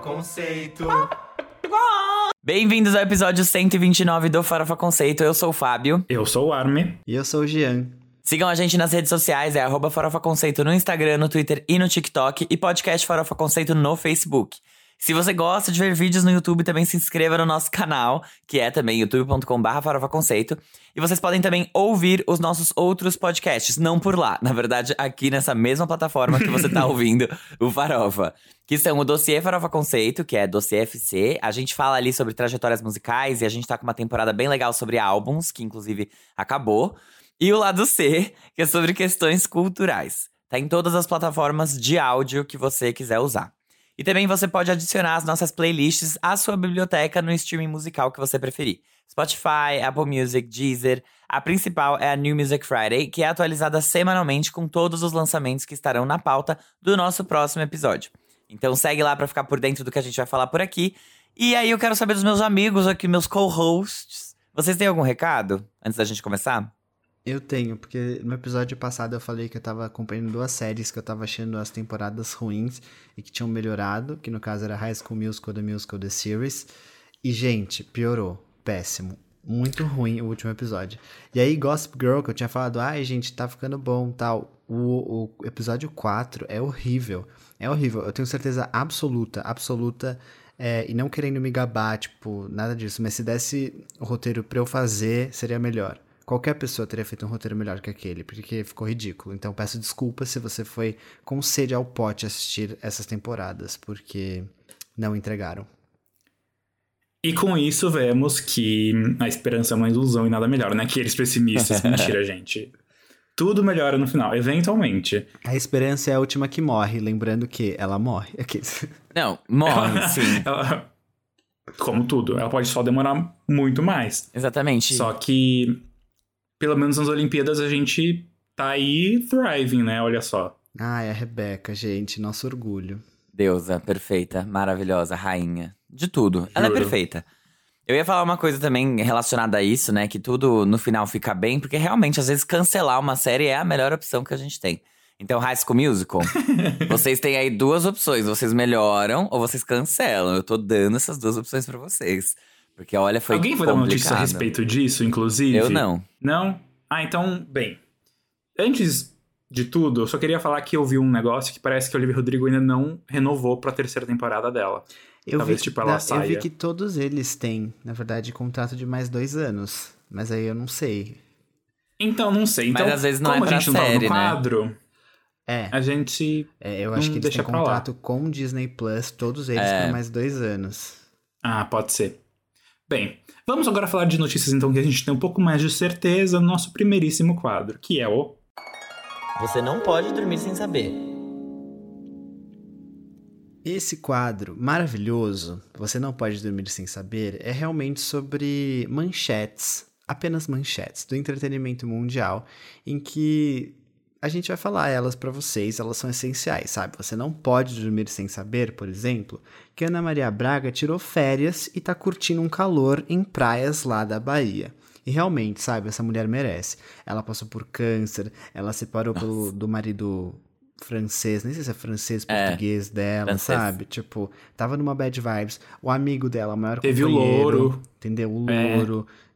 Conceito. Bem-vindos ao episódio 129 do Farofa Conceito. Eu sou o Fábio. Eu sou o Arme. E eu sou o Jean. Sigam a gente nas redes sociais, é arroba Farofa Conceito no Instagram, no Twitter e no TikTok, e podcast Farofa Conceito no Facebook. Se você gosta de ver vídeos no YouTube, também se inscreva no nosso canal, que é também youtube.com.br farofaconceito. E vocês podem também ouvir os nossos outros podcasts, não por lá, na verdade, aqui nessa mesma plataforma que você tá ouvindo o Farofa. Que são o Dossiê Farofa Conceito, que é Dossiê FC. A gente fala ali sobre trajetórias musicais e a gente tá com uma temporada bem legal sobre álbuns, que inclusive acabou. E o lado C, que é sobre questões culturais. Tá em todas as plataformas de áudio que você quiser usar. E também você pode adicionar as nossas playlists à sua biblioteca no streaming musical que você preferir. Spotify, Apple Music, Deezer. A principal é a New Music Friday, que é atualizada semanalmente com todos os lançamentos que estarão na pauta do nosso próximo episódio. Então segue lá para ficar por dentro do que a gente vai falar por aqui. E aí eu quero saber dos meus amigos aqui, meus co-hosts. Vocês têm algum recado antes da gente começar? Eu tenho, porque no episódio passado eu falei que eu tava acompanhando duas séries que eu tava achando as temporadas ruins e que tinham melhorado, que no caso era High School Musical, The Musical, The Series. E, gente, piorou. Péssimo. Muito ruim o último episódio. E aí, Gossip Girl, que eu tinha falado, ai, gente, tá ficando bom, tal. O, o episódio 4 é horrível. É horrível. Eu tenho certeza absoluta, absoluta é, e não querendo me gabar, tipo, nada disso, mas se desse o roteiro pra eu fazer, seria melhor. Qualquer pessoa teria feito um roteiro melhor que aquele, porque ficou ridículo. Então peço desculpas se você foi com sede ao pote assistir essas temporadas, porque não entregaram. E com isso vemos que a esperança é uma ilusão e nada melhor, né? Aqueles pessimistas, mentira, gente. Tudo melhora no final, eventualmente. A esperança é a última que morre, lembrando que ela morre. Aqueles... Não, morre, sim. ela, como tudo, ela pode só demorar muito mais. Exatamente. Só que pelo menos nas Olimpíadas a gente tá aí thriving, né? Olha só. Ah, é a Rebeca, gente, nosso orgulho. Deusa, perfeita, maravilhosa, rainha. De tudo. Ela é perfeita. Eu ia falar uma coisa também relacionada a isso, né? Que tudo no final fica bem, porque realmente, às vezes, cancelar uma série é a melhor opção que a gente tem. Então, High School Musical, vocês têm aí duas opções. Vocês melhoram ou vocês cancelam. Eu tô dando essas duas opções para vocês. Porque olha, foi Alguém foi dar notícia a respeito disso, inclusive? Eu não. Não? Ah, então, bem. Antes de tudo, eu só queria falar que eu vi um negócio que parece que a Olivia Rodrigo ainda não renovou pra terceira temporada dela. Eu Talvez, vi, tipo, ela na, saia. Eu vi que todos eles têm, na verdade, contrato de mais dois anos. Mas aí eu não sei. Então, não sei. Então, Mas às vezes não como é pra a gente série, não tava no né? quadro, É, a gente... é eu não acho que eles deixa têm pra lá. contrato com Disney Plus, todos eles, É. por mais dois anos. Ah, pode ser. Bem, vamos agora falar de notícias então que a gente tem um pouco mais de certeza no nosso primeiríssimo quadro, que é o... Você não pode dormir sem saber. Esse quadro maravilhoso, Você Não Pode Dormir Sem Saber, é realmente sobre manchetes, apenas manchetes, do entretenimento mundial, em que a gente vai falar elas pra vocês, elas são essenciais, sabe? Você não pode dormir sem saber, por exemplo, que Ana Maria Braga tirou férias e tá curtindo um calor em praias lá da Bahia. E realmente, sabe, essa mulher merece. Ela passou por câncer, ela separou pelo, do marido francês, nem sei se é francês, É, português dela, francês. sabe? Tipo, tava numa bad vibes. O amigo dela, o maior Teve o louro. Entendeu? O É.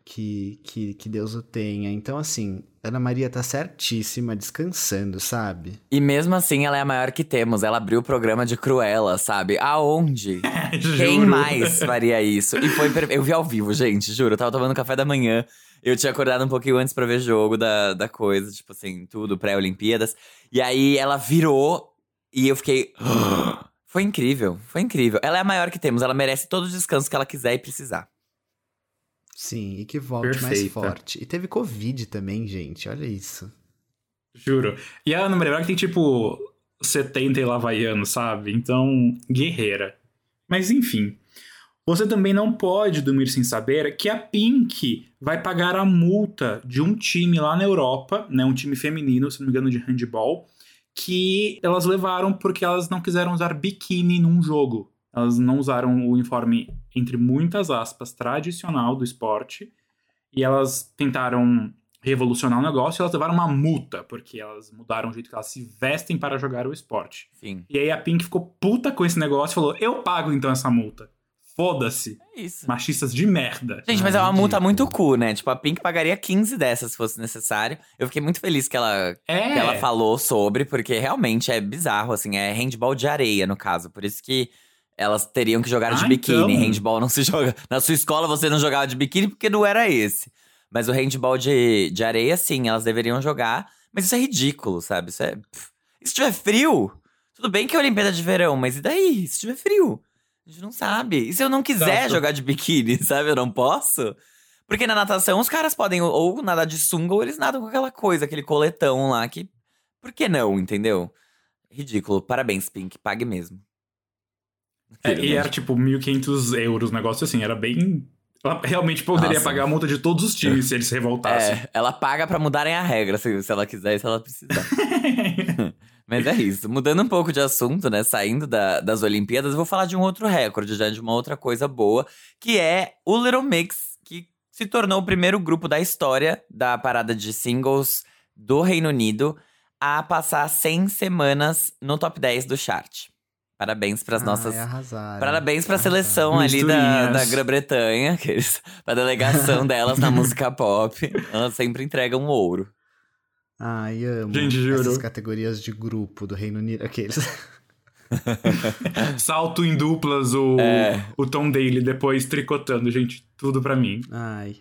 que, que, que Deus o tenha. Então, assim, Ana Maria tá certíssima, descansando, sabe? E mesmo assim, ela é a maior que temos. Ela abriu o programa de Cruella, sabe? Aonde? Quem mais faria isso? E foi. per- Eu vi ao vivo, gente, juro. Eu tava tomando café da manhã. Eu tinha acordado um pouquinho antes pra ver jogo da, da coisa, tipo assim, tudo, pré-Olimpíadas. E aí ela virou e eu fiquei. Foi incrível, foi incrível. Ela é a maior que temos, ela merece todo o descanso que ela quiser e precisar. Sim, e que volte mais Perfeita. forte. E teve Covid também, gente, olha isso. Juro. E a Ana Maria Braga tem tipo 70 e lavaiano, sabe? Então, guerreira. Mas enfim. Você também não pode dormir sem saber que a Pink vai pagar a multa de um time lá na Europa, né? Um time feminino, se não me engano, de handball, que elas levaram porque elas não quiseram usar biquíni num jogo. Elas não usaram o uniforme, entre muitas aspas, tradicional do esporte. E elas tentaram revolucionar o negócio e elas levaram uma multa, porque elas mudaram o jeito que elas se vestem para jogar o esporte. Sim. E aí a Pink ficou puta com esse negócio e falou: eu pago então essa multa. Foda-se. É isso. Machistas de merda. Gente, mas é uma multa muito cool, né? Tipo, a Pink pagaria 15 dessas se fosse necessário. Eu fiquei muito feliz que ela, É. que ela falou sobre, porque realmente é bizarro, assim, é handball de areia, no caso. Por isso que elas teriam que jogar de Ah, biquíni. então. Handball não se joga. Na sua escola você não jogava de biquíni porque não era esse. Mas o handball de, de areia, sim, elas deveriam jogar. Mas isso é ridículo, sabe? Isso é. pff. E se tiver frio? Tudo bem que é Olimpíada de Verão, mas e daí? Se tiver frio? A gente não sabe. E se eu não quiser Exato. jogar de biquíni, sabe? Eu não posso? Porque na natação os caras podem ou nadar de sunga ou eles nadam com aquela coisa, aquele coletão lá que. Por que não, entendeu? Ridículo. Parabéns, Pink. Pague mesmo. É, e era tipo 1.500 euros, negócio assim, era bem. Ela realmente poderia Nossa. pagar a multa de todos os times se eles se revoltassem. É, ela paga pra mudarem a regra, se, se ela quiser e se ela precisar. Mas é isso. Mudando um pouco de assunto, né? Saindo da- das Olimpíadas, eu vou falar de um outro recorde, já de uma outra coisa boa, que é o Little Mix, que se tornou o primeiro grupo da história da parada de singles do Reino Unido a passar 100 semanas no top 10 do chart. Parabéns pras nossas Ai, arrasaram. Parabéns pra Arrasaram. seleção ali da, da Grã-Bretanha, aqueles- pra delegação delas na música pop. Elas sempre entregam um ouro. Ai, amo. Gente, juro. Essas categorias de grupo do Reino Unido. Aqueles. Salto em duplas, o, É. o Tom Daly depois tricotando, gente, tudo pra mim. Ai.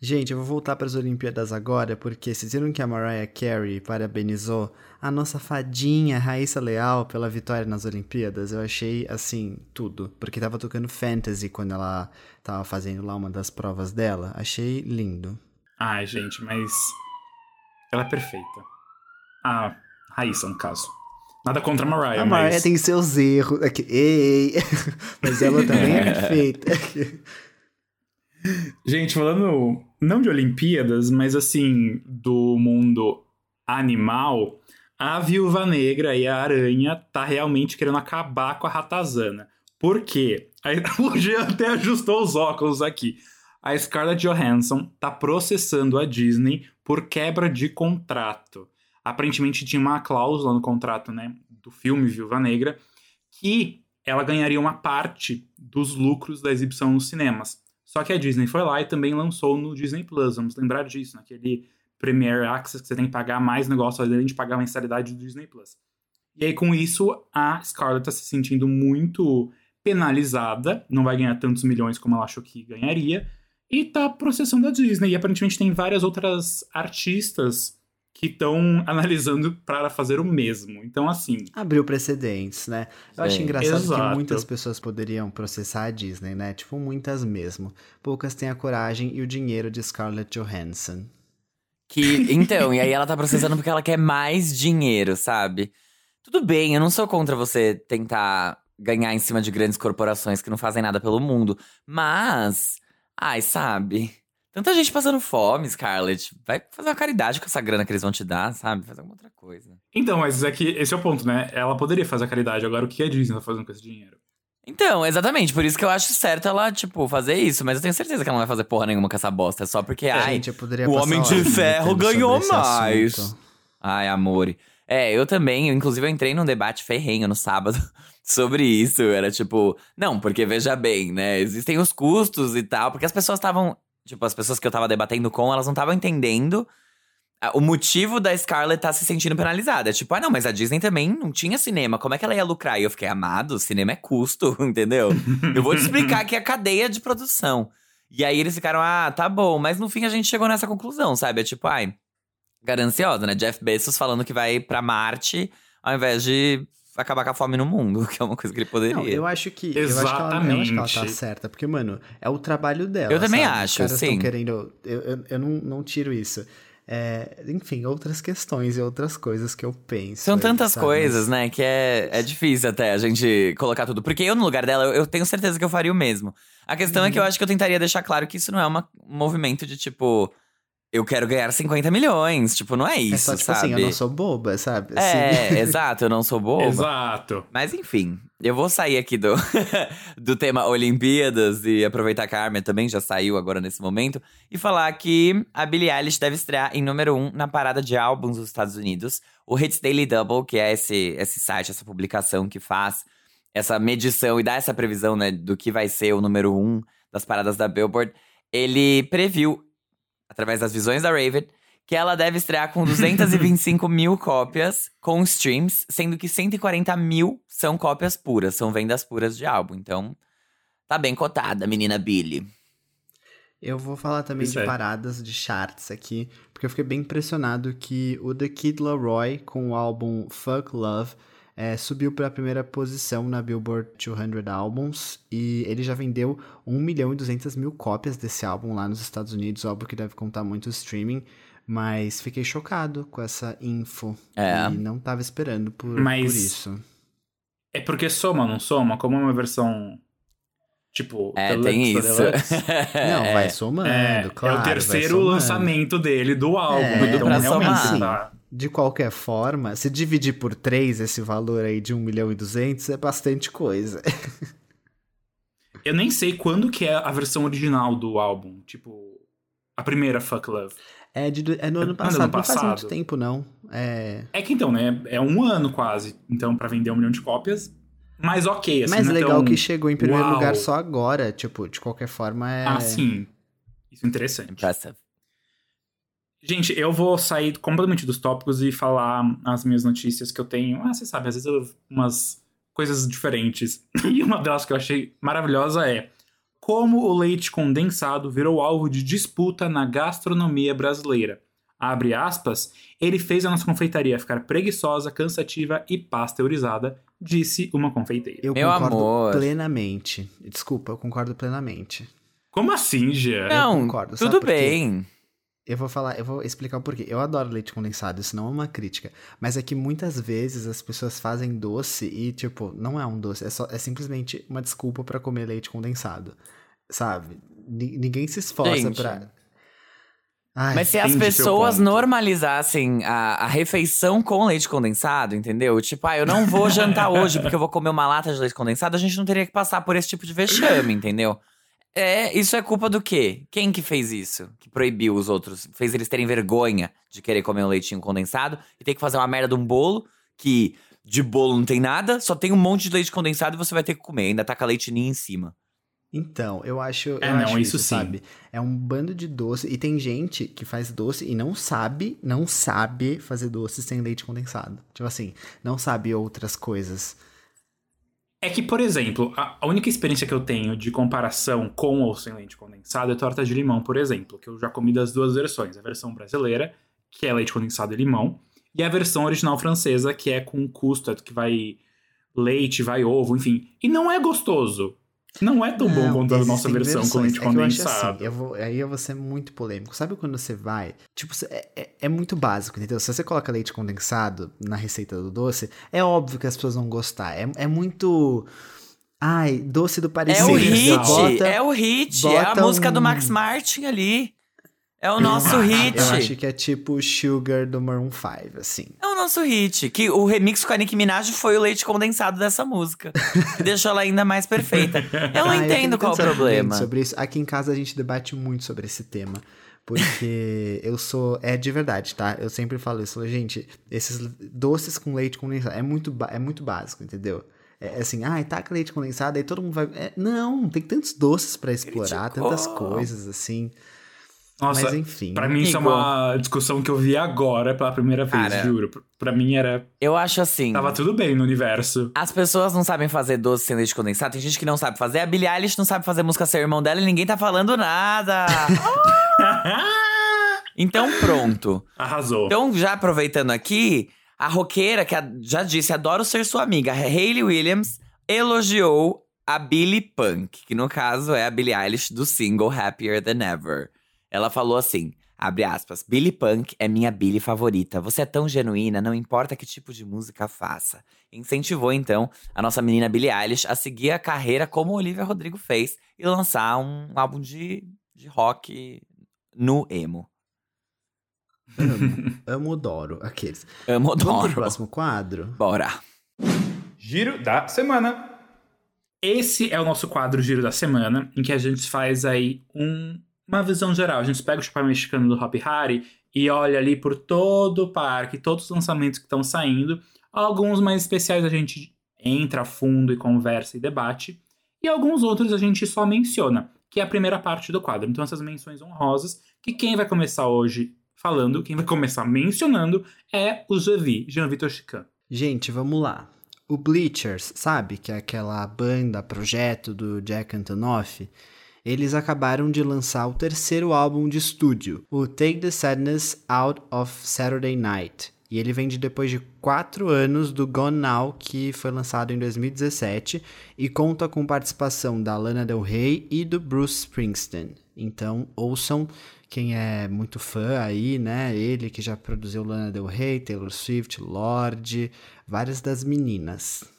Gente, eu vou voltar para as Olimpíadas agora, porque vocês viram que a Mariah Carey parabenizou a nossa fadinha Raíssa Leal pela vitória nas Olimpíadas? Eu achei, assim, tudo. Porque tava tocando Fantasy quando ela tava fazendo lá uma das provas dela. Achei lindo. Ai, gente, mas. Ela é perfeita. A Raíssa, no caso. Nada contra a Mariah, a Mariah mas. tem seus erros. Aqui, ei, mas ela também é perfeita. Gente, falando não de Olimpíadas, mas assim, do mundo animal, a viúva negra e a aranha tá realmente querendo acabar com a ratazana. Por quê? Aí, o Jean até ajustou os óculos aqui. A Scarlett Johansson tá processando a Disney por quebra de contrato. Aparentemente tinha uma cláusula no contrato, né, do filme Viúva Negra, que ela ganharia uma parte dos lucros da exibição nos cinemas. Só que a Disney foi lá e também lançou no Disney Plus. Vamos lembrar disso, naquele Premier Access que você tem que pagar mais negócio além de pagar a mensalidade do Disney Plus. E aí, com isso, a Scarlett tá se sentindo muito penalizada, não vai ganhar tantos milhões como ela achou que ganharia, e tá processando a Disney. E aparentemente tem várias outras artistas que estão analisando para fazer o mesmo. Então, assim, Abriu precedentes, né? Eu acho engraçado Exato. que muitas pessoas poderiam processar a Disney, né? Tipo, muitas mesmo. Poucas têm a coragem e o dinheiro de Scarlett Johansson. Que, então, e aí ela tá processando porque ela quer mais dinheiro, sabe? Tudo bem, eu não sou contra você tentar ganhar em cima de grandes corporações que não fazem nada pelo mundo. Mas, ai, sabe? Tanta gente passando fome, Scarlett. Vai fazer uma caridade com essa grana que eles vão te dar, sabe? Fazer alguma outra coisa. Então, mas é que esse é o ponto, né? Ela poderia fazer a caridade. Agora, o que a Disney tá fazendo com esse dinheiro? Então, exatamente, por isso que eu acho certo ela, tipo, fazer isso. Mas eu tenho certeza que ela não vai fazer porra nenhuma com essa bosta. É só porque, ai, Gente, o Homem de Ferro ganhou mais. Ai, amor. É, eu também. eu, Inclusive, eu entrei num debate ferrenho no sábado sobre isso. Era tipo, não, porque veja bem, né? Existem os custos e tal. Porque as pessoas estavam. Tipo, as pessoas que eu tava debatendo com, elas não estavam entendendo o motivo da Scarlett estar se sentindo penalizada. Tipo, ah, não, mas a Disney também não tinha cinema. Como é que ela ia lucrar? E eu fiquei, amado, cinema é custo, entendeu? eu vou te explicar aqui a cadeia de produção. E aí eles ficaram, ah, tá bom. Mas no fim a gente chegou nessa conclusão, sabe? É tipo, ai, gananciosa, né? Jeff Bezos falando que vai pra Marte ao invés de acabar com a fome no mundo, que é uma coisa que ele poderia. Não, eu acho que. Eu acho que, ela, eu acho que ela tá Exatamente. certa. Porque, mano, é o trabalho dela. Eu também sabe? acho, Os caras sim. querendo. Eu, eu, eu não, não tiro isso. É, enfim, outras questões e outras coisas que eu penso. São tantas sabe? coisas, né, que é, é difícil até a gente colocar tudo. Porque eu, no lugar dela, eu, eu tenho certeza que eu faria o mesmo. A questão é que eu Uhum. acho que eu tentaria deixar claro que isso não é uma- um movimento de tipo. eu quero ganhar 50 milhões. Tipo, não é isso, é só, tipo sabe? assim, eu não sou boba, sabe? É, Assim. exato, eu não sou boba. Exato. Mas enfim, eu vou sair aqui do, do tema Olimpíadas e aproveitar que a Armin também já saiu agora nesse momento e falar que a Billie Eilish deve estrear em número 1 um na parada de álbuns dos Estados Unidos. O Hits Daily Double, que é esse, esse site, essa publicação que faz essa medição e dá essa previsão né, do que vai ser o número 1 um das paradas da Billboard, ele previu através das visões da Raven, que ela deve estrear com 225 mil cópias com streams, sendo que 140 mil são cópias puras, são vendas puras de álbum. Então, tá bem cotada, menina Billy. Eu vou falar também Isso de é. paradas de charts aqui, porque eu fiquei bem impressionado que o The Kid Laroi, com o álbum Fuck Love, é, subiu para a primeira posição na Billboard 200 Albums e ele já vendeu 1 milhão e 200 mil cópias desse álbum lá nos Estados Unidos, óbvio que deve contar muito o streaming, mas fiquei chocado com essa info É. e não tava esperando por, Mas- por isso. É porque soma, não soma? Como é uma versão. Tipo, É, deluxe tem isso. deluxe. Não, É. vai somando, É, claro. é o terceiro lançamento dele do álbum. É, então pra realmente somar. tá. De qualquer forma, se dividir por 3 esse valor aí de 1 milhão e 200 é bastante coisa. Eu nem sei quando que é a versão original do álbum. Tipo, a primeira Fuck Love. É, de, é no ano É do passado, ano não faz passado. muito tempo não. É, É que então, né? É um ano quase. Então, pra vender um milhão de cópias. Mas ok, assim. mas não é legal tão- que chegou em primeiro Uau. lugar só agora, tipo, de qualquer forma é... Ah, sim. Isso é interessante. Impressive. Gente, eu vou sair completamente dos tópicos e falar as minhas notícias que eu tenho. Ah, você sabe, às vezes eu umas coisas diferentes. E uma delas que eu achei maravilhosa é como o leite condensado virou alvo de disputa na gastronomia brasileira. Abre aspas, ele fez a nossa confeitaria ficar preguiçosa, cansativa e pasteurizada, disse uma confeiteira. Eu Meu concordo amor. plenamente. Desculpa, eu concordo plenamente. Como assim, Gia? Não, concordo, sabe tudo bem. Eu vou falar, eu vou explicar o porquê. Eu adoro leite condensado, isso não é uma crítica. Mas é que muitas vezes as pessoas fazem doce e, tipo, não é um doce, é, só, é simplesmente uma desculpa pra comer leite condensado. Sabe? Ni- ninguém se esforça Gente. Ai, Mas se as pessoas normalizassem a, a refeição com leite condensado, entendeu? Tipo, ah, eu não vou jantar hoje porque eu vou comer uma lata de leite condensado, a gente não teria que passar por esse tipo de vexame, entendeu? É, isso é culpa do quê? Quem que fez isso? Que proibiu os outros? Fez eles terem vergonha de querer comer um leitinho condensado e ter que fazer uma merda de um bolo que de bolo não tem nada, só tem um monte de leite condensado e você vai ter que comer. Ainda taca leite ninho em cima. Então, eu acho, eu É, não, acho isso isso, sabe? É um bando de doce. E tem gente que faz doce e não sabe, não sabe fazer doce sem leite condensado. Tipo assim, não sabe outras coisas. É que, por exemplo, a, a única experiência que eu tenho de comparação com ou sem leite condensado é torta de limão, por exemplo, que eu já comi das duas versões. A versão brasileira, que é leite condensado e limão, e a versão original francesa, que é com custard, que vai leite, vai ovo, enfim. E não é gostoso. Não é tão bom Não, quanto a nossa versão com leite É que eu acho condensado. assim, eu vou, aí eu vou ser muito polêmico. Sabe quando você vai? Tipo, é, é- é muito básico, entendeu? Se você coloca leite condensado na receita do doce, é óbvio que as pessoas vão gostar. É, é muito. Ai, doce do É parecido. o Sim, hit, Bota- é o hit, é a música do um- Max Martin ali. É o nosso hit. Eu acho que é tipo Sugar do Maroon 5, assim. É o nosso hit. Que o remix com a Nicki Minaj foi o leite condensado dessa música. deixou ela ainda mais perfeita. Eu não Ah, entendo tenho qual o problema. Sobre isso. Aqui em casa a gente debate muito sobre esse tema. Porque eu sou. É de verdade, tá? Eu sempre falo isso. Gente, esses doces com leite condensado é muito, é muito básico, entendeu? É assim, ah, taca leite condensado, aí todo mundo vai. é, não, tem tantos doces pra explorar, Criticou. tantas coisas, assim. Nossa, Mas enfim. pra mim isso é uma discussão que eu vi agora pela primeira vez, Cara. juro. Pra mim era. Eu acho assim. Tava tudo bem no universo. As pessoas não sabem fazer doce sem leite condensado. Tem gente que não sabe fazer. A Billie Eilish não sabe fazer música sem o irmão dela e ninguém tá falando nada. então, pronto. Arrasou. Então, já aproveitando aqui, a roqueira, que a- já disse, adoro ser sua amiga, Hayley Williams, elogiou a Billy Punk, que no caso é a Billie Eilish do single Happier Than Ever. Ela falou assim, abre aspas, Billy Punk é minha Billy favorita. Você é tão genuína, não importa que tipo de música faça. Incentivou, então, a nossa menina Billie Eilish a seguir a carreira como Olivia Rodrigo fez e lançar um álbum de, de rock no emo. Amo, amo Doro, aqueles. Amo Vamos pro Doro. próximo quadro? Bora. Giro da semana. Esse é o nosso quadro Giro da Semana, em que a gente faz aí um- uma visão geral. A gente pega o chapéu mexicano do Hop Hari e olha ali por todo o parque, todos os lançamentos que estão saindo. Alguns mais especiais a gente entra a fundo e conversa e debate. E alguns outros a gente só menciona, que é a primeira parte do quadro. Então essas menções honrosas, que quem vai começar hoje falando, quem vai começar mencionando é o Javi, Jean-Vitor Chican. Gente, vamos lá. O Bleachers, sabe? Que é aquela banda, projeto do Jack Antonoff. Eles acabaram de lançar o terceiro álbum de estúdio, o Take the Sadness Out of Saturday Night. E ele vem de depois de quatro anos do Gone Now, que foi lançado em 2017, e conta com participação da Lana Del Rey e do Bruce Springsteen. Então, ouçam quem é muito fã aí, né? Ele que já produziu Lana Del Rey, Taylor Swift, Lorde, várias das meninas.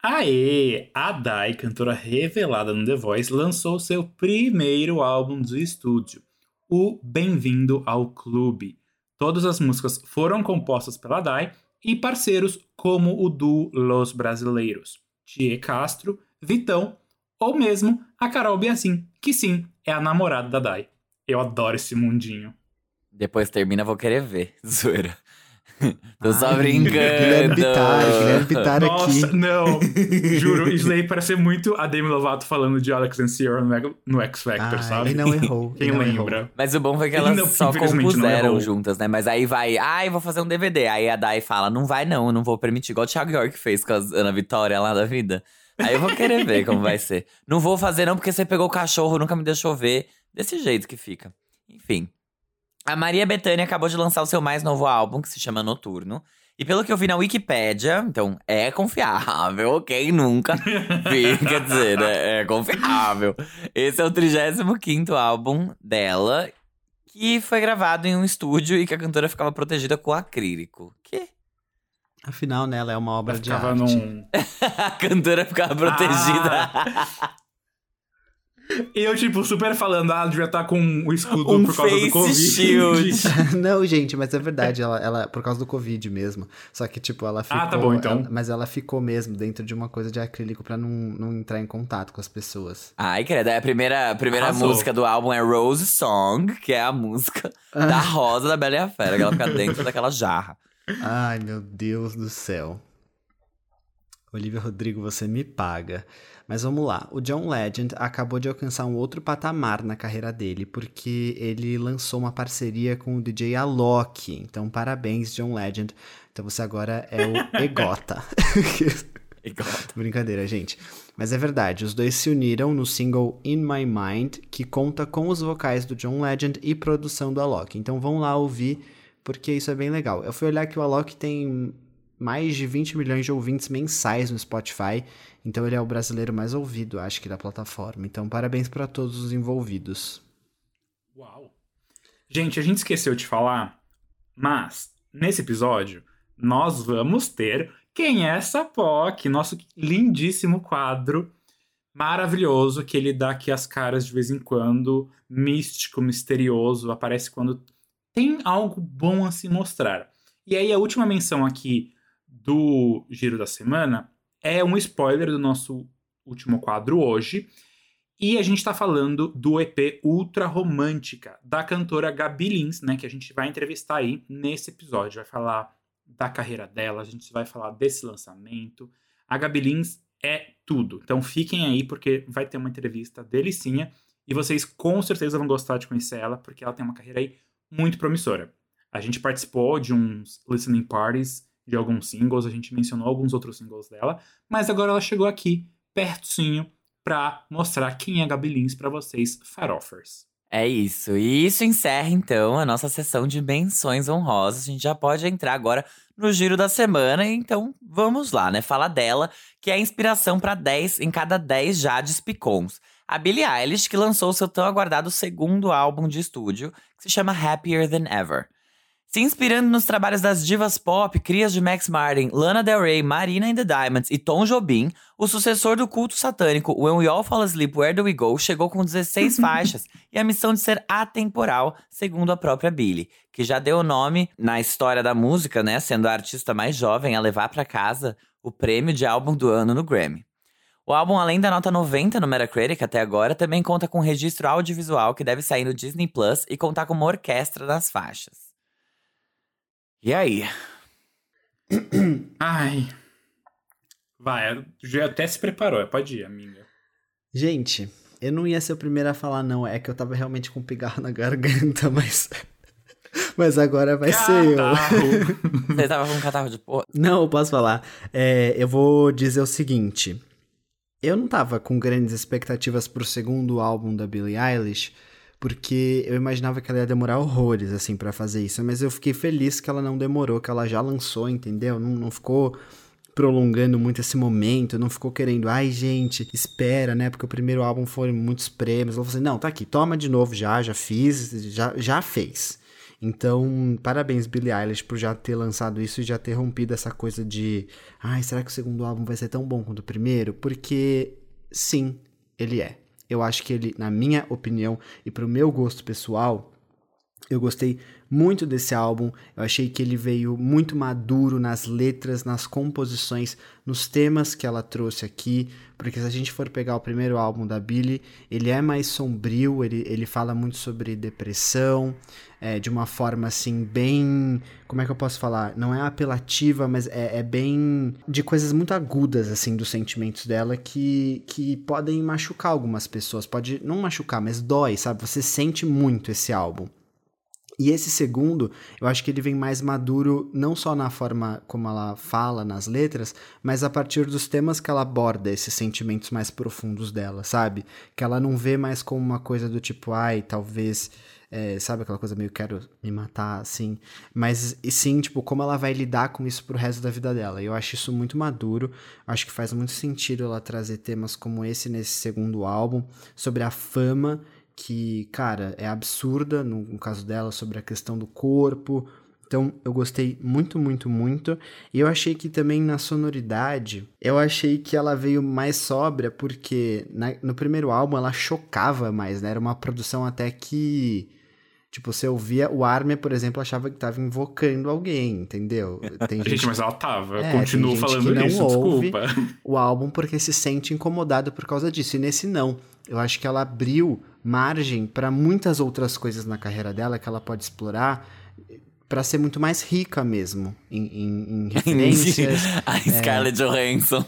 Aê! A Dai, cantora revelada no The Voice, lançou seu primeiro álbum de estúdio, o Bem-vindo ao Clube. Todas as músicas foram compostas pela Dai e parceiros como o duo Los Brasileiros, Tie Castro, Vitão ou mesmo a Carol Biazin, que sim, é a namorada da Dai. Eu adoro esse mundinho. Depois termina, vou querer ver. Zoeira. Tô só Ai, brincando. Guilherme Bittar, Guilherme Bittar Nossa, aqui. não! Juro, isso daí parece muito a Demi Lovato falando de Alex and Sierra no, X Factor, Ah, sabe? ele não errou. Quem não lembra? errou. Mas o bom foi que elas não- só compuseram juntas, né? Mas aí vai, ai, vou fazer um DVD. Aí a Dai fala, não vai não, eu não vou permitir. Igual o Thiago York fez com a Ana Vitória lá da vida. Aí eu vou querer ver como vai ser. Não vou fazer não porque você pegou o cachorro, nunca me deixou ver. Desse jeito que fica. Enfim. A Maria Bethânia acabou de lançar o seu mais novo álbum, que se chama Noturno. E pelo que eu vi na Wikipédia, então é confiável, quem nunca vi, quer dizer, né? É confiável. Esse é o 35 álbum dela, que foi gravado em um estúdio e que a cantora ficava protegida com acrílico. Que? Afinal, né, ela é uma obra Ela de arte. num. a cantora ficava protegida. E eu, tipo, super falando, ah, devia estar com o escudo Um por causa do Covid. shield. Não, gente, mas é verdade, ela, ela por causa do Covid mesmo. Só que, tipo, ela ficou. Ah, tá bom, então. ela- mas ela ficou mesmo dentro de uma coisa de acrílico pra não, não entrar em contato com as pessoas. Ai, credo. A primeira, a primeira Arrasou. música do álbum é Rose Song, que é a música da Rosa da Bela e a Fera, que ela fica dentro daquela jarra. Ai, meu Deus do céu. Olivia Rodrigo, você me paga. Mas vamos lá. O John Legend acabou de alcançar um outro patamar na carreira dele, porque ele lançou uma parceria com o DJ Alok. Então, parabéns, John Legend. Então você agora é o Egota. Igual. Brincadeira, gente. Mas é verdade, os dois se uniram no single In My Mind, que conta com os vocais do John Legend e produção do Alok. Então vão lá ouvir, porque isso é bem legal. Eu fui olhar que o Alok tem mais de 20 milhões de ouvintes mensais no Spotify, então ele é o brasileiro mais ouvido, acho que, da plataforma. Então parabéns para todos os envolvidos. Uau. Gente, a gente esqueceu de falar, mas nesse episódio nós vamos ter Quem é essa POC? Nosso lindíssimo quadro maravilhoso que ele dá aqui as caras de vez em quando, místico, misterioso, aparece quando tem algo bom a se mostrar. E aí a última menção aqui do Giro da Semana é um spoiler do nosso último quadro hoje. E a gente tá falando do EP Ultra Romântica, da cantora Gabi Lins, né? Que a gente vai entrevistar aí nesse episódio. Vai falar da carreira dela, a gente vai falar desse lançamento. A Gabi Lins é tudo. Então fiquem aí, porque vai ter uma entrevista delicinha. E vocês com certeza vão gostar de conhecer ela, porque ela tem uma carreira aí muito promissora. A gente participou de uns listening parties de alguns singles, a gente mencionou alguns outros singles dela, mas agora ela chegou aqui, pertinho, pra mostrar quem é Gabi Lins pra vocês, farofers. É isso. E isso encerra, então, a nossa sessão de menções honrosas. A gente já pode entrar agora no giro da semana. Então, vamos lá, né? Fala dela, que é a inspiração para 10 em cada 10 Jades Picons. A Billie Eilish, que lançou seu tão aguardado segundo álbum de estúdio, que se chama Happier Than Ever. Se inspirando nos trabalhos das divas pop, crias de Max Martin, Lana Del Rey, Marina and the Diamonds e Tom Jobim, o sucessor do culto satânico When We All Fall Asleep, Where Do We Go chegou com 16 faixas e a missão de ser atemporal, segundo a própria Billie, que já deu o nome na história da música, né, sendo a artista mais jovem a levar para casa o prêmio de álbum do ano no Grammy. O álbum, além da nota 90 no Metacritic até agora, também conta com um registro audiovisual que deve sair no Disney Plus e contar com uma orquestra nas faixas. E aí? Ai. Vai, já até se preparou, pode ir, amiga. Gente, eu não ia ser o primeiro a falar, não. É que eu tava realmente com um pigarro na garganta, mas. Mas agora vai Catarro. ser eu. Você tava com um catarro de porra? Não, eu posso falar. É, eu vou dizer o seguinte. Eu não tava com grandes expectativas pro segundo álbum da Billie Eilish, porque eu imaginava que ela ia demorar horrores, assim, para fazer isso. Mas eu fiquei feliz que ela não demorou, que ela já lançou, entendeu? Não, não ficou prolongando muito esse momento, não ficou querendo, ai gente, espera, né? Porque o primeiro álbum foi muitos prêmios. Ela falou assim: não, tá aqui, toma de novo já, já fiz, já, já fez. Então, parabéns, Billie Eilish, por já ter lançado isso e já ter rompido essa coisa de, ai, será que o segundo álbum vai ser tão bom quanto o primeiro? Porque, sim, ele é. Eu acho que ele, na minha opinião e pro meu gosto pessoal, eu gostei muito desse álbum. Eu achei que ele veio muito maduro nas letras, nas composições, nos temas que ela trouxe aqui. Porque se a gente for pegar o primeiro álbum da Billie, ele é mais sombrio, ele, ele fala muito sobre depressão, é, de uma forma assim, bem. Como é que eu posso falar? Não é apelativa, mas é, é bem. de coisas muito agudas, assim, dos sentimentos dela que, que podem machucar algumas pessoas. Pode não machucar, mas dói, sabe? Você sente muito esse álbum. E esse segundo, eu acho que ele vem mais maduro, não só na forma como ela fala nas letras, mas a partir dos temas que ela aborda, esses sentimentos mais profundos dela, sabe? Que ela não vê mais como uma coisa do tipo, ai, talvez. É, sabe aquela coisa meio quero me matar, assim. Mas e sim, tipo, como ela vai lidar com isso pro resto da vida dela. Eu acho isso muito maduro. Acho que faz muito sentido ela trazer temas como esse nesse segundo álbum, sobre a fama que, cara, é absurda no, no, caso dela sobre a questão do corpo. Então, eu gostei muito, muito, muito. E eu achei que também na sonoridade, eu achei que ela veio mais sóbria, porque na, no primeiro álbum ela chocava mais, né? Era uma produção até que. Tipo, você ouvia o Armin, por exemplo, achava que tava invocando alguém, entendeu? Tem gente, gente mas ela tava. É, Continuo falando não isso, desculpa. O álbum porque se sente incomodado por causa disso. E nesse não. Eu acho que ela abriu margem para muitas outras coisas na carreira dela que ela pode explorar para ser muito mais rica mesmo em, em, em referências. a é... Scarlett Johansson.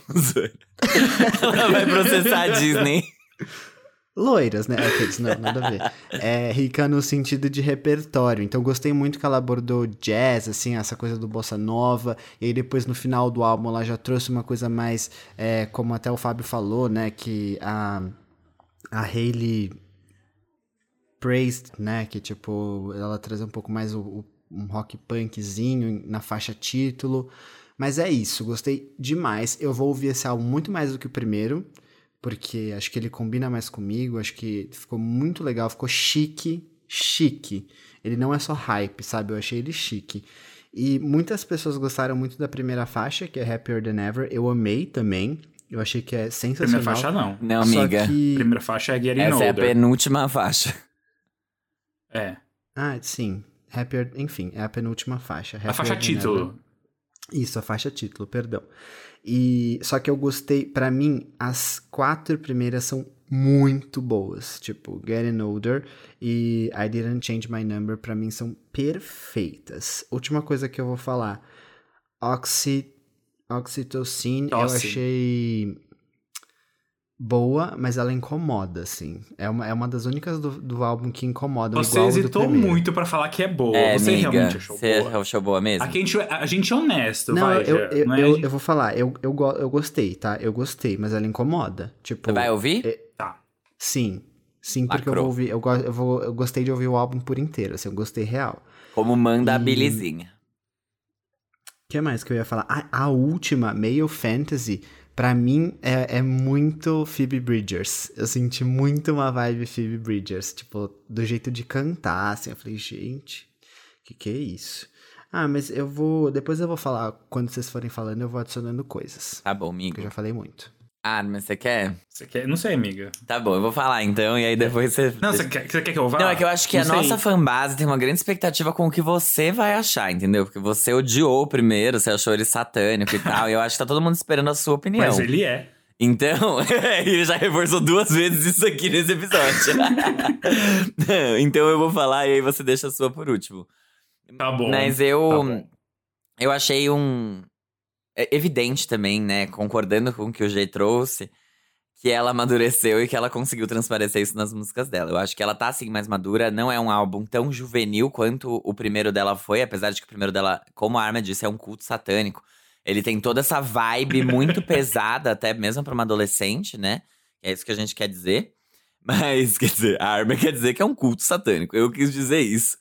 ela vai processar a Disney. Loiras, né? Aqueles, não, nada a ver. É rica no sentido de repertório. Então, gostei muito que ela abordou jazz, assim, essa coisa do bossa nova. E aí, depois, no final do álbum, ela já trouxe uma coisa mais, é, como até o Fábio falou, né? Que a, a Hayley Praised, né? Que tipo, ela traz um pouco mais o, o, um rock punkzinho na faixa título. Mas é isso, gostei demais. Eu vou ouvir esse álbum muito mais do que o primeiro, porque acho que ele combina mais comigo, acho que ficou muito legal, ficou chique, chique. Ele não é só hype, sabe? Eu achei ele chique. E muitas pessoas gostaram muito da primeira faixa, que é Happier Than Ever. Eu amei também. Eu achei que é sensacional. Primeira faixa não. Não, amiga. Que... Primeira faixa é Getting Essa Older. é a penúltima faixa. É. Ah, sim. Happier, enfim, é a penúltima faixa. Happier A faixa título. Ever. Isso, a faixa título, perdão. E só que eu gostei, para mim, as quatro primeiras são muito boas, tipo Getting Older e I Didn't Change My Number para mim são perfeitas. Última coisa que eu vou falar, Oxy, Oxytocin, eu achei boa, mas ela incomoda, assim. É uma, é uma das únicas do, do álbum que incomoda. Você igual ao do hesitou muito pra falar que é boa. É, Você amiga, realmente achou você boa? achou boa mesmo? Aqui a gente, a gente é honesto, Não, vai, eu, eu, não é? eu, eu vou falar, eu, eu, eu gostei, tá? Eu gostei, mas ela incomoda. Tipo, Você vai ouvir? Tá. sim. Sim, porque eu Lacrou. vou ouvir, eu, go- eu, vou, eu gostei de ouvir o álbum por inteiro, assim, eu gostei real. Como manda a E- Bilizinha. O que mais que eu ia falar? Ah, a última, Male Fantasy, pra mim é, é muito Phoebe Bridgers. Eu senti muito uma vibe Phoebe Bridgers, tipo, do jeito de cantar, assim. Eu falei, gente, o Que que é isso? Ah, mas eu vou. Depois eu vou falar. Quando vocês forem falando, eu vou adicionando coisas. Tá bom, amigo. Eu já falei muito. Ah, mas você quer? Você quer? Não sei, amiga. Tá bom, eu vou falar então, e aí depois você. Não, você quer, você quer que eu vá? Não, é que eu acho que Não a sei. nossa fanbase tem uma grande expectativa com o que você vai achar, entendeu? Porque você odiou o primeiro, você achou ele satânico e tal. e eu acho que tá todo mundo esperando a sua opinião. Mas ele é. Então, ele já reforçou duas vezes isso aqui nesse episódio. Não, então eu vou falar e aí você deixa a sua por último. Tá bom. Mas eu. Tá bom. eu achei um. É evidente também, né? Concordando com o que o G trouxe, que ela amadureceu e que ela conseguiu transparecer isso nas músicas dela. Eu acho que ela tá assim mais madura. Não é um álbum tão juvenil quanto o primeiro dela foi, apesar de que o primeiro dela, como a Arma disse, é um culto satânico. Ele tem toda essa vibe muito pesada, até mesmo pra uma adolescente, né? É isso que a gente quer dizer. Mas, quer dizer, a Arma quer dizer que é um culto satânico. Eu quis dizer isso.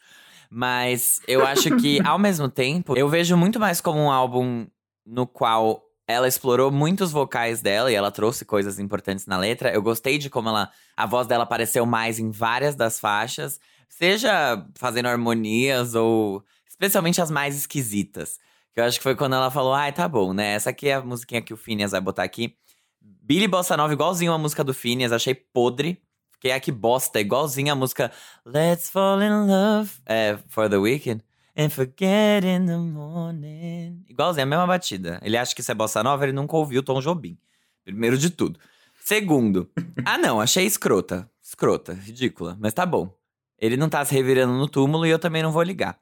Mas eu acho que, ao mesmo tempo, eu vejo muito mais como um álbum no qual ela explorou muitos vocais dela e ela trouxe coisas importantes na letra. Eu gostei de como ela, a voz dela apareceu mais em várias das faixas, seja fazendo harmonias ou especialmente as mais esquisitas. Que eu acho que foi quando ela falou: ai, tá bom, né? Essa aqui é a musiquinha que o Phineas vai botar aqui. Billy Bossa Nova, igualzinho a música do Phineas, achei podre. Fiquei aqui bosta, igualzinho a música Let's Fall in Love é, for the Weekend. And forget in the morning. Igualzinho, a mesma batida. Ele acha que isso é bossa nova, ele nunca ouviu Tom Jobim. Primeiro de tudo. Segundo, ah não, achei escrota. Escrota, ridícula, mas tá bom. Ele não tá se revirando no túmulo e eu também não vou ligar.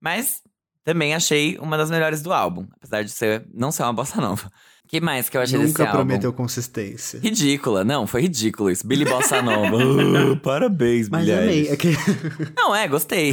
Mas também achei uma das melhores do álbum, apesar de ser não ser uma bossa nova. O que mais que eu achei desse Nunca álbum? prometeu consistência. Ridícula, não, foi ridículo isso. Billy Bossa Nova. Ah, parabéns, Mas amei. É que... Não, é, gostei.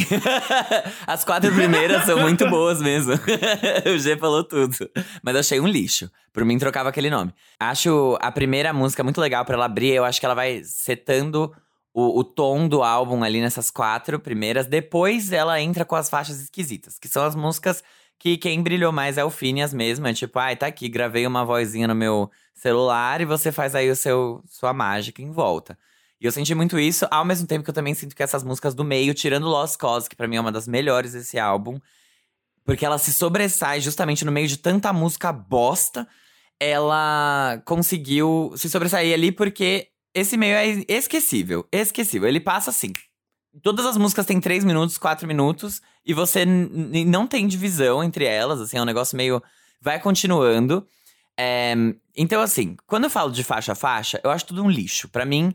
As quatro primeiras são muito boas mesmo. o G falou tudo. Mas eu achei um lixo. Por mim, trocava aquele nome. Acho a primeira música muito legal pra ela abrir. Eu acho que ela vai setando o, o tom do álbum ali nessas quatro primeiras. Depois ela entra com as faixas esquisitas, que são as músicas que quem brilhou mais é o Phineas mesmo. É tipo, ai, tá aqui, gravei uma vozinha no meu celular e você faz aí o seu sua mágica em volta. E eu senti muito isso, ao mesmo tempo que eu também sinto que essas músicas do meio, tirando Lost Cause, que pra mim é uma das melhores desse álbum, porque ela se sobressai justamente no meio de tanta música bosta, ela conseguiu se sobressair ali porque esse meio é esquecível, esquecível. Ele passa assim. Todas as músicas têm 3 minutos, 4 minutos, e você não tem divisão entre elas, assim, é um negócio meio. Vai continuando. É, então, assim, quando eu falo de faixa a faixa, eu acho tudo um lixo. Pra mim,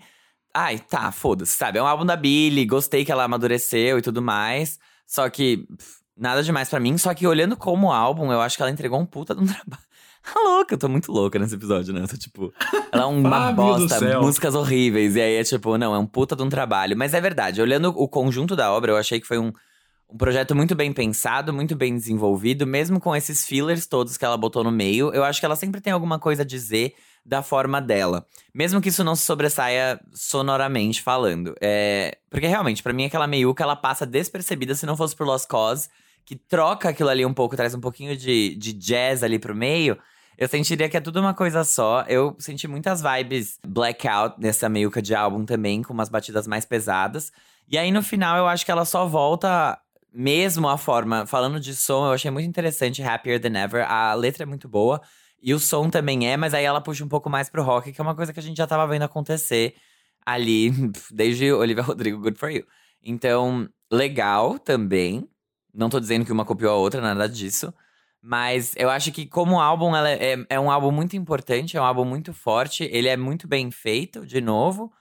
ai, tá, foda-se, sabe? É um álbum da Billie, gostei que ela amadureceu e tudo mais. Só que, pff, nada demais pra mim. Só que olhando como álbum, eu acho que ela entregou um puta de um trabalho. Tá louca, eu tô muito louca nesse episódio, né? Eu tô tipo. Ela é uma bosta, músicas horríveis. E aí é tipo, não, é um puta de um trabalho. Mas é verdade, olhando o conjunto da obra, eu achei que foi um, um projeto muito bem pensado, muito bem desenvolvido, mesmo com esses fillers todos que ela botou no meio. Eu acho que ela sempre tem alguma coisa a dizer da forma dela. Mesmo que isso não se sobressaia sonoramente falando. É, porque realmente, pra mim, aquela meiuca, ela passa despercebida se não fosse por Lost Cause, que troca aquilo ali um pouco, traz um pouquinho de, de jazz ali pro meio. Eu sentiria que é tudo uma coisa só. Eu senti muitas vibes blackout nessa meiuca de álbum também, com umas batidas mais pesadas. E aí no final eu acho que ela só volta mesmo a forma. Falando de som, eu achei muito interessante Happier Than Ever. A letra é muito boa. E o som também é, mas aí ela puxa um pouco mais pro rock, que é uma coisa que a gente já tava vendo acontecer ali desde Olivia Rodrigo Good For You. Então, legal também. Não tô dizendo que uma copiou a outra, nada disso. Mas eu acho que como álbum, ela é, é um álbum muito importante, é um álbum muito forte. Ele é muito bem feito, de novo.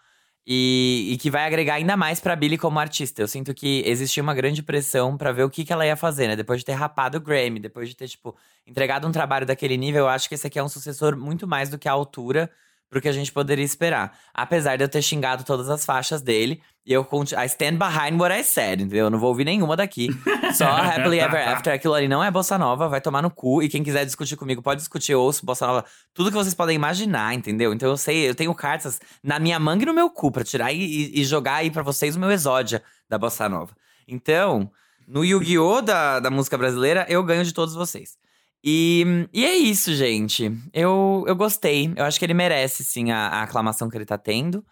E, e que vai agregar ainda mais pra Billie como artista. Eu sinto que existia uma grande pressão pra ver o que, que ela ia fazer, né? Depois de ter rapado o Grammy, depois de ter, tipo, entregado um trabalho daquele nível, eu acho que esse aqui é um sucessor muito mais do que a altura pro que a gente poderia esperar. Apesar de eu ter xingado todas as faixas dele, e eu conti- I stand behind what I said, entendeu? Eu não vou ouvir nenhuma daqui. Só Happily Ever After, aquilo ali não é bossa nova, vai tomar no cu. E quem quiser discutir comigo, pode discutir, eu ouço bossa nova, tudo que vocês podem imaginar, entendeu? Então eu sei, eu tenho cartas na minha manga e no meu cu pra tirar e, e- e jogar aí pra vocês o meu exódia da bossa nova. Então, no Yu-Gi-Oh! Da, da música brasileira, eu ganho de todos vocês. E, e é isso, gente. Eu, eu gostei. Eu acho que ele merece, sim, a, a aclamação que ele tá tendo.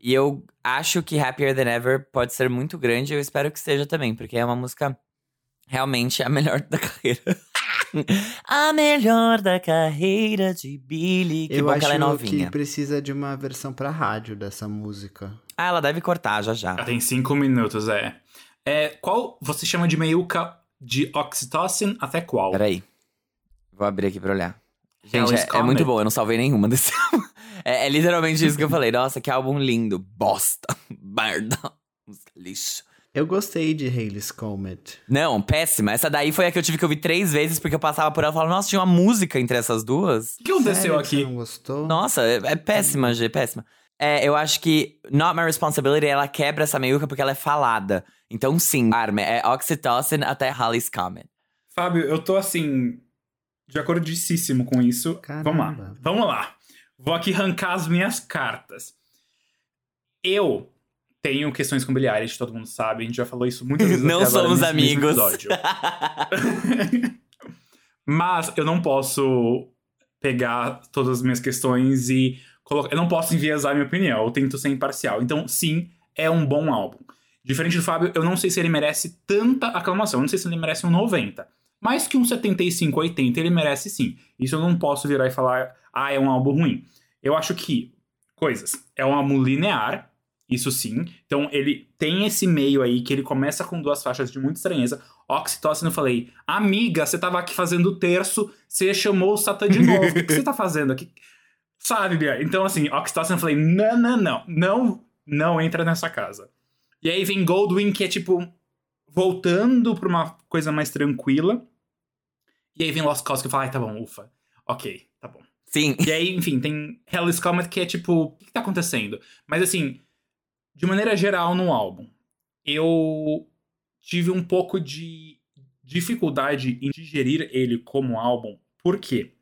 E eu acho que Happier Than Ever pode ser muito grande. Eu espero que seja também, porque é uma música realmente a melhor da carreira. a melhor da carreira de Billy. Que eu bom acho que ela é novinha. que precisa de uma versão pra rádio dessa música. Ah, ela deve cortar já já. Ela tem cinco minutos, é. é. Qual você chama de meiuca de oxytocin até qual? Peraí. Vou abrir aqui pra olhar. Gente, Alice é, é muito bom, eu não salvei nenhuma desse álbum. É, é literalmente isso que eu falei. Nossa, que álbum lindo. Bosta. Merda. Música lixo. Eu gostei de Haile's Comet. Não, péssima. Essa daí foi a que eu tive que ouvir três vezes, porque eu passava por ela e falava, nossa, tinha uma música entre essas duas. O que aconteceu Sério que Você aqui? não gostou? Nossa, é, é péssima, G, péssima. É, eu acho que Not My Responsibility, ela quebra essa meiuca porque ela é falada. Então, sim, Arme, é Oxytocin até Holly's Comet. Fábio, eu tô assim. De acordicíssimo com isso. Caramba. Vamos lá. Vamos lá. Vou aqui arrancar as minhas cartas. Eu tenho questões com Eilish, todo mundo sabe. A gente já falou isso muitas vezes. Não somos nesse amigos. Mas eu não posso pegar todas as minhas questões e colocar. Eu não posso enviesar minha opinião. Eu tento ser imparcial. Então, sim, é um bom álbum. Diferente do Fábio, eu não sei se ele merece tanta aclamação. Eu não sei se ele merece um 90. Mais que um 75, 80, ele merece sim. Isso eu não posso virar e falar, ah, é um álbum ruim. Eu acho que, coisas, é um álbum linear, isso sim. Então ele tem esse meio aí que ele começa com duas faixas de muita estranheza. Oxytocin, eu falei, amiga, você tava aqui fazendo o terço, você chamou o Satã de novo. o que você tá fazendo aqui? Sabe, Bia? Então, assim, Oxytocin, eu falei, não, não, não, não, não entra nessa casa. E aí vem Goldwyn, que é tipo, voltando pra uma coisa mais tranquila. E aí vem Lost Cause, que eu falo, ai, tá bom, ufa. Ok, tá bom. Sim. E aí, enfim, tem Hell's Comet, que é tipo, o que, que tá acontecendo? Mas assim, de maneira geral no álbum, eu tive um pouco de dificuldade em digerir ele como álbum. Por quê?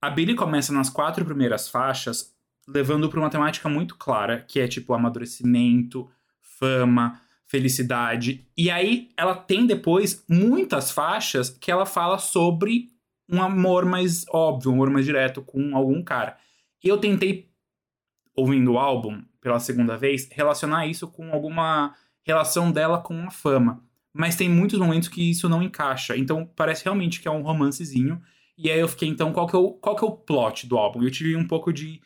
A Billy começa nas quatro primeiras faixas levando para uma temática muito clara, que é tipo amadurecimento, fama, felicidade. E aí ela tem depois muitas faixas que ela fala sobre um amor mais óbvio, um amor mais direto com algum cara. E eu tentei, ouvindo o álbum pela segunda vez, relacionar isso com alguma relação dela com a fama. Mas tem muitos momentos que isso não encaixa. Então parece realmente que é um romancezinho. E aí eu fiquei, então, qual que é o, qual que é o plot do álbum? Eu tive um pouco de.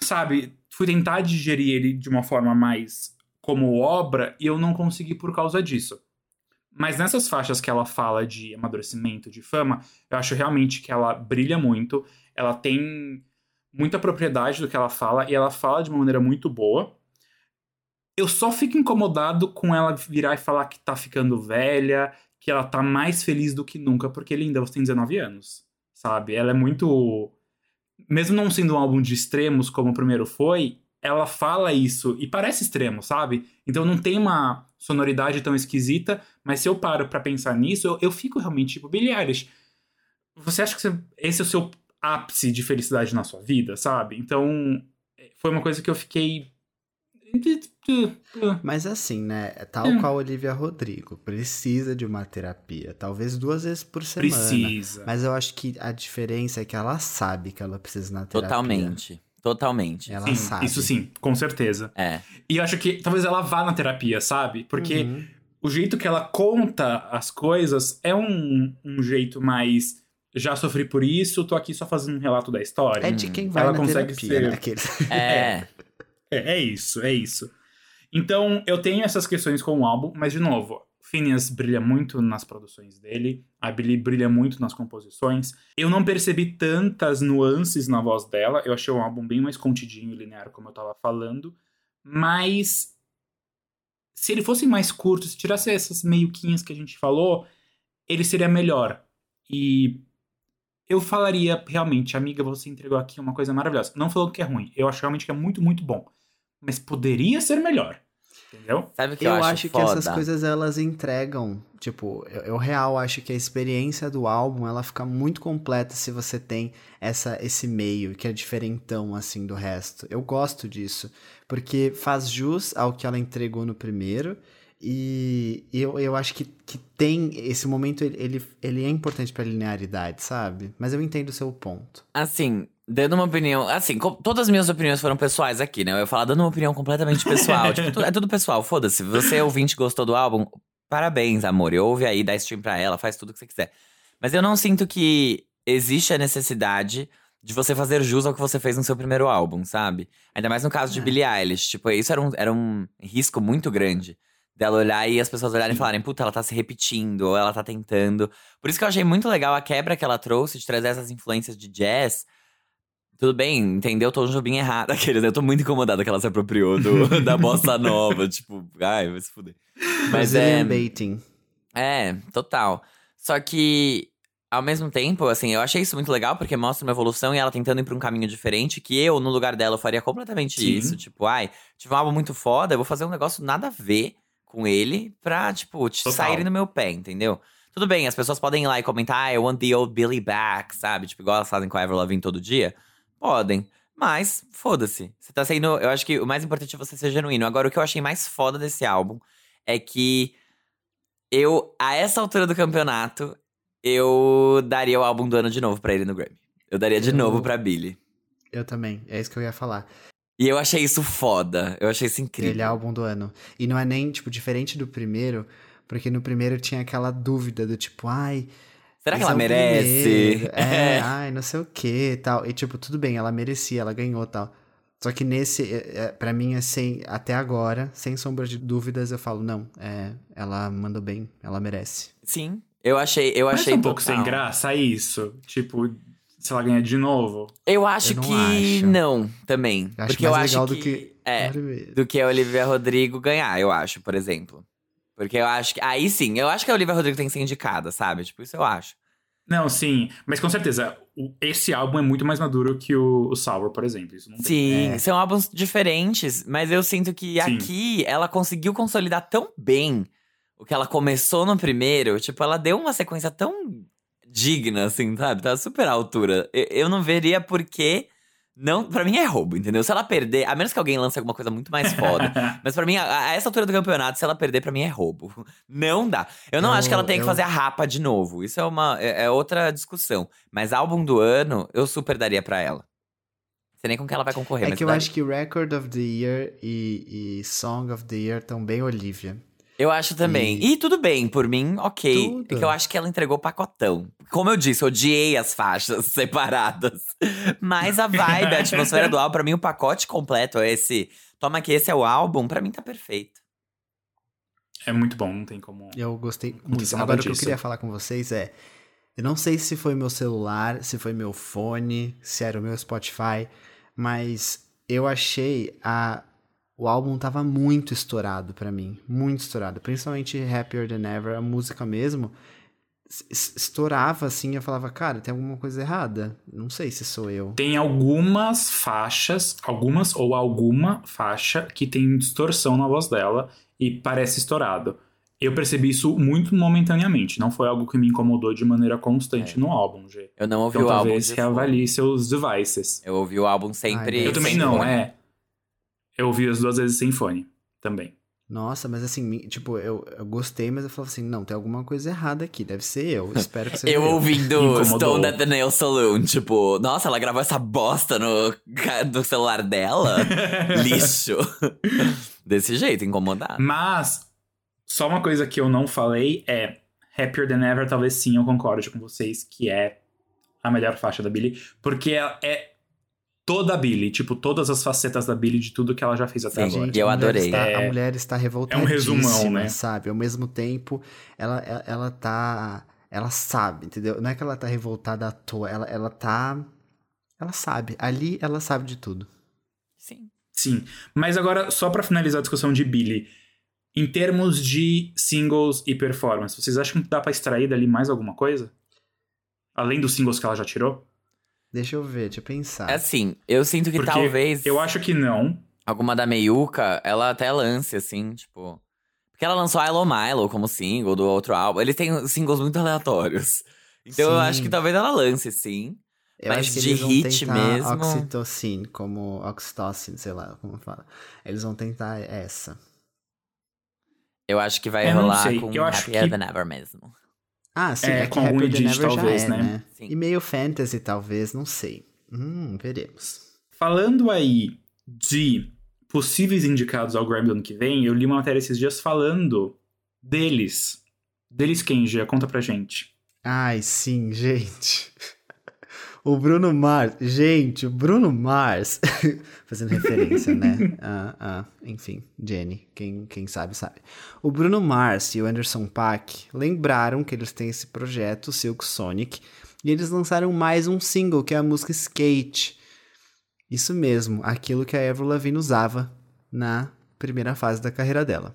Sabe, fui tentar digerir ele de uma forma mais como obra e eu não consegui por causa disso. Mas nessas faixas que ela fala de amadurecimento, de fama, eu acho realmente que ela brilha muito. Ela tem muita propriedade do que ela fala e ela fala de uma maneira muito boa. Eu só fico incomodado com ela virar e falar que tá ficando velha, que ela tá mais feliz do que nunca, porque linda, você tem 19 anos, sabe? Ela é muito. Mesmo não sendo um álbum de extremos como o primeiro foi, ela fala isso e parece extremo, sabe? Então não tem uma sonoridade tão esquisita, mas se eu paro pra pensar nisso, eu, eu fico realmente tipo, Billie Eilish, você acha que você- esse é o seu ápice de felicidade na sua vida, sabe? Então foi uma coisa que eu fiquei. Mas assim, né? Tal Hum. qual Olivia Rodrigo, precisa de uma terapia. Talvez duas vezes por semana. Precisa. Mas eu acho que a diferença é que ela sabe que ela precisa na terapia. Totalmente. Totalmente. Ela Sim, sabe. isso sim, com certeza. É. E eu acho que talvez ela vá na terapia, sabe? Porque Uhum. o jeito que ela conta as coisas é um, um jeito mais. Já sofri por isso, tô aqui só fazendo um relato da história. É de quem vai Ela na consegue terapia, ser- né? Aqueles... É. É, é isso, é isso. Então, eu tenho essas questões com o álbum, mas de novo, Phineas brilha muito nas produções dele, a Billie brilha muito nas composições. Eu não percebi tantas nuances na voz dela, eu achei o álbum bem mais contidinho e linear, como eu tava falando, mas se ele fosse mais curto, se tirasse essas meioquinhas que a gente falou, ele seria melhor. E eu falaria realmente, amiga, você entregou aqui uma coisa maravilhosa. Não falando que é ruim, eu acho realmente que é muito, muito bom. Mas poderia ser melhor. Entendeu? Sabe o que Eu, eu, acho, que foda? essas coisas elas entregam. Tipo, eu, eu real acho que a experiência do álbum ela fica muito completa se você tem essa esse meio que é diferentão assim do resto. Eu gosto disso, porque faz jus ao que ela entregou no primeiro. E eu, eu acho que, que tem esse momento, ele, ele, ele é importante pra linearidade, sabe? Mas eu entendo o seu ponto. Assim, dando uma opinião. Assim, todas as minhas opiniões foram pessoais aqui, né? Eu ia falar dando uma opinião completamente pessoal. tipo, tu- é tudo pessoal, foda-se. Você, ouvinte, gostou do álbum, parabéns, amor. Eu ouve aí, dá stream pra ela, faz tudo o que você quiser. Mas eu não sinto que existe a necessidade de você fazer jus ao que você fez no seu primeiro álbum, sabe? Ainda mais no caso de É. Billie Eilish. Tipo, isso era um, era um risco muito grande. Dela olhar e as pessoas olharem e falarem, puta, ela tá se repetindo, ou ela tá tentando. Por isso que eu achei muito legal a quebra que ela trouxe de trazer essas influências de jazz. Tudo bem, entendeu? Tom Jobim errado. Aqueles, eu tô muito incomodada que ela se apropriou do- da bossa nova. Tipo, ai, vai se fuder. Mas é. Baiting. É, total. Só que, ao mesmo tempo, assim, eu achei isso muito legal porque mostra uma evolução e ela tentando ir pra um caminho diferente que eu, no lugar dela, eu faria completamente Sim. isso. Tipo, ai, tive um álbum muito foda, eu vou fazer um negócio nada a ver com ele pra, tipo, te Total. sair no meu pé, entendeu? Tudo bem, as pessoas podem ir lá e comentar, ah, I want the old Billy back, sabe? Tipo, igual elas fazem com a Avril Lavigne todo dia. Podem. Mas, foda-se. Você tá sendo. Eu acho que o mais importante é você ser genuíno. Agora, o que eu achei mais foda desse álbum é que eu, a essa altura do campeonato, eu daria o álbum do ano de novo pra ele no Grammy. Eu daria de Eu- novo pra Billy. Eu também, é isso que eu ia falar. E eu achei isso foda. Eu achei isso incrível. Ele é álbum do ano. E não é nem, tipo, diferente do primeiro, porque no primeiro tinha aquela dúvida do tipo, ai. Será que ela é merece? primeiro. É, ai, não sei o que tal. E, tipo, tudo bem, ela merecia, ela ganhou tal. Só que nesse, é, é, pra mim, assim, até agora, sem sombra de dúvidas, eu falo, não, é, ela mandou bem, ela merece. Sim. Eu achei, eu Mas achei é um pouco total. sem graça isso. Tipo, se ela ganhar de novo. Eu acho Eu não que acho. não, também. Eu acho porque mais eu legal acho do que. É, do que a Olivia Rodrigo ganhar, eu acho, por exemplo. Porque eu acho que. Aí sim, eu acho que a Olivia Rodrigo tem que ser indicada, sabe? Tipo, isso eu acho. Não, sim. Mas com certeza, o- esse álbum é muito mais maduro que o, o Sour, por exemplo. Isso não tem. Sim, É. são álbuns diferentes, mas eu sinto que Sim. aqui ela conseguiu consolidar tão bem o que ela começou no primeiro. Tipo, ela deu uma sequência tão digna, assim, sabe? Tá super à altura. Eu, eu não veria por que. Não, pra mim é roubo, entendeu? Se ela perder, a menos que alguém lance alguma coisa muito mais foda. Mas pra mim, a, a essa altura do campeonato, se ela perder, pra mim é roubo. Não dá. Eu não Eu- acho que ela tenha que eu- fazer a rapa de novo. Isso é uma é, é outra discussão. Mas álbum do ano, eu super daria pra ela. Não sei nem com que ela vai concorrer, É que eu daria. acho que Record of the Year e, e Song of the Year estão bem Olivia. Eu acho também. E... tudo bem, por mim, ok. Tudo. É que eu acho que ela entregou pacotão. Como eu disse, odiei as faixas separadas. Mas a vibe, a atmosfera do álbum, pra mim, o pacote completo é esse. Toma que esse é o álbum, pra mim tá perfeito. É muito bom, não tem como. Eu gostei muito. Agora, o que eu disso. queria falar com vocês é: eu não sei se foi meu celular, se foi meu fone, se era o meu Spotify, mas eu achei a. O álbum tava muito estourado pra mim, muito estourado. Principalmente Happier Than Ever, a música mesmo. Estourava assim, eu falava, cara, tem alguma coisa errada. Não sei se sou eu. Tem algumas faixas, algumas ou alguma faixa que tem distorção na voz dela e parece estourado. Eu percebi isso muito momentaneamente, não foi algo que me incomodou de maneira constante É. no álbum, G. Eu não ouvi Então o álbum. talvez reavalie seus devices. Eu ouvi o álbum sempre. Ai, Eu também não, é. Eu ouvi as duas vezes sem fone, também. Nossa, mas assim, tipo, eu, eu gostei, mas eu falava assim, não, tem alguma coisa errada aqui, deve ser eu. Espero que seja Eu eu. ouvindo. Stone at the Nail Saloon, tipo, nossa, ela gravou essa bosta no, no celular dela? Lixo. Desse jeito, incomodado. Mas, só uma coisa que eu não falei é Happier Than Ever, talvez sim, eu concorde com vocês, que é a melhor faixa da Billie, porque é, é toda a Billie, tipo, todas as facetas da Billie de tudo que ela já fez até Sim, agora. gente. eu a mulher adorei. está- É- a mulher está revoltadíssima, resumão, né? sabe? Ao mesmo tempo, ela, ela, ela tá... Ela sabe, entendeu? Não é que ela tá revoltada à toa, ela, ela tá... Ela sabe. Ali, ela sabe de tudo. Sim. Sim, mas agora, só pra finalizar a discussão de Billie, em termos de singles e performance, vocês acham que dá pra extrair dali mais alguma coisa? Além dos singles que ela já tirou? Deixa eu ver, deixa eu pensar. Assim, eu sinto que Porque talvez Eu acho que não. alguma da Meiuca, ela até lance, assim, tipo. Porque ela lançou Ilo Milo como single do outro álbum. Eles têm singles muito aleatórios. Então eu Sim. acho que talvez ela lance, sim. Eu mas acho que de eles vão hit mesmo- Oxytocin, como Oxytocin, sei lá como fala. Eles vão tentar essa. Eu acho que vai Eu não rolar sei, com eu acho Happier que- Than Ever mesmo. Ah, sim, É, é, com algum Happier Than edit, Ever já talvez, é, né? né? E meio fantasy, talvez, não sei. Hum, veremos. Falando aí de possíveis indicados ao Grammy do ano que vem, eu li uma matéria esses dias falando deles. Deles quem, Gia? Conta pra gente. Ai, sim, gente. O Bruno Mars. Gente, o Bruno Mars. Fazendo referência, né? Ah, ah, enfim, Jenny. Quem, quem sabe, sabe. O Bruno Mars e o Anderson Paak lembraram que eles têm esse projeto, Silk Sonic, e eles lançaram mais um single, que é a música Skate. Isso mesmo, aquilo que a Avril Lavigne usava na primeira fase da carreira dela.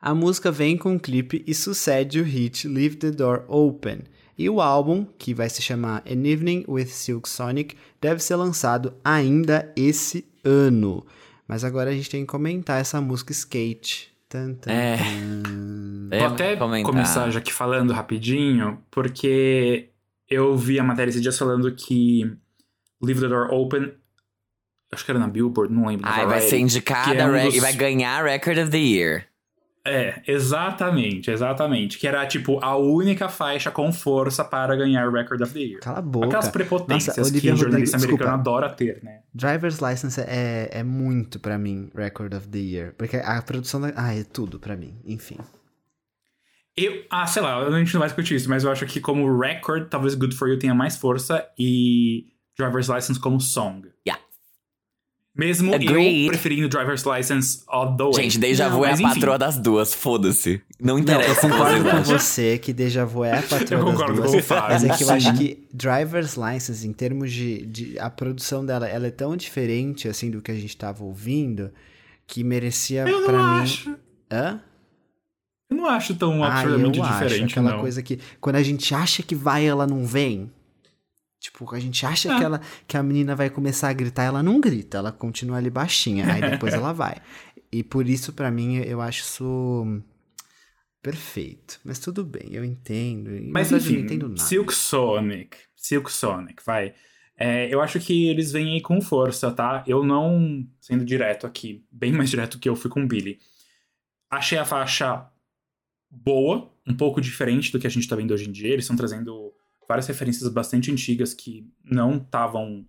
A música vem com um clipe e sucede o hit Leave the Door Open. E o álbum, que vai se chamar An Evening with Silk Sonic, deve ser lançado ainda esse ano. Mas agora a gente tem que comentar essa música Skate. Tan, tan, É. tan. Vou até comentar. começar já aqui falando rapidinho, porque eu vi a matéria esses dias falando que Leave the Door Open, acho que era na Billboard, não lembro. Ai, vai ser indicada que é um dos- e vai ganhar Record of the Year. É, exatamente, exatamente. Que era, tipo, a única faixa com força para ganhar Record of the Year. Cala a boca. Aquelas prepotências Nossa, que Olivia jornalista Rodrigo, americano desculpa. adora ter, né? Driver's License é, é muito pra mim, Record of the Year. Porque a produção da. Ah, é tudo pra mim. Enfim. Eu, ah, sei lá, a gente não vai discutir isso, mas eu acho que como record, talvez Good For You tenha mais força e Driver's License como song. Yeah. Mesmo eu Agreed. preferindo Driver's License all the way. Gente, Deja Não, Vu é a patroa das duas, foda-se. Não Não, eu interessa o que concordo com você que Deja Vu é a patroa Eu das concordo duas. com o Fábio. Mas é que eu acho que Driver's License, em termos de, de. A produção dela, ela é tão diferente, assim, do que a gente tava ouvindo, que merecia Eu pra não mim. acho. Hã? Eu não acho tão Ah, absurdamente eu acho. diferente, Aquela não. coisa que quando a gente acha que vai, ela não vem. Tipo, a gente acha Ah. que, ela, que a menina vai começar a gritar, ela não grita, ela continua ali baixinha, aí depois ela vai. E por isso, pra mim, eu acho isso perfeito. Mas tudo bem, eu entendo. Mas verdade, eu enfim, não entendo nada. Silk Sonic. Silk Sonic, vai. É, eu acho que eles vêm aí com força, tá? Eu não, sendo direto aqui, bem mais direto que eu fui com o Billy. Achei a faixa boa, um pouco diferente do que a gente tá vendo hoje em dia. Eles estão trazendo várias referências bastante antigas que não estavam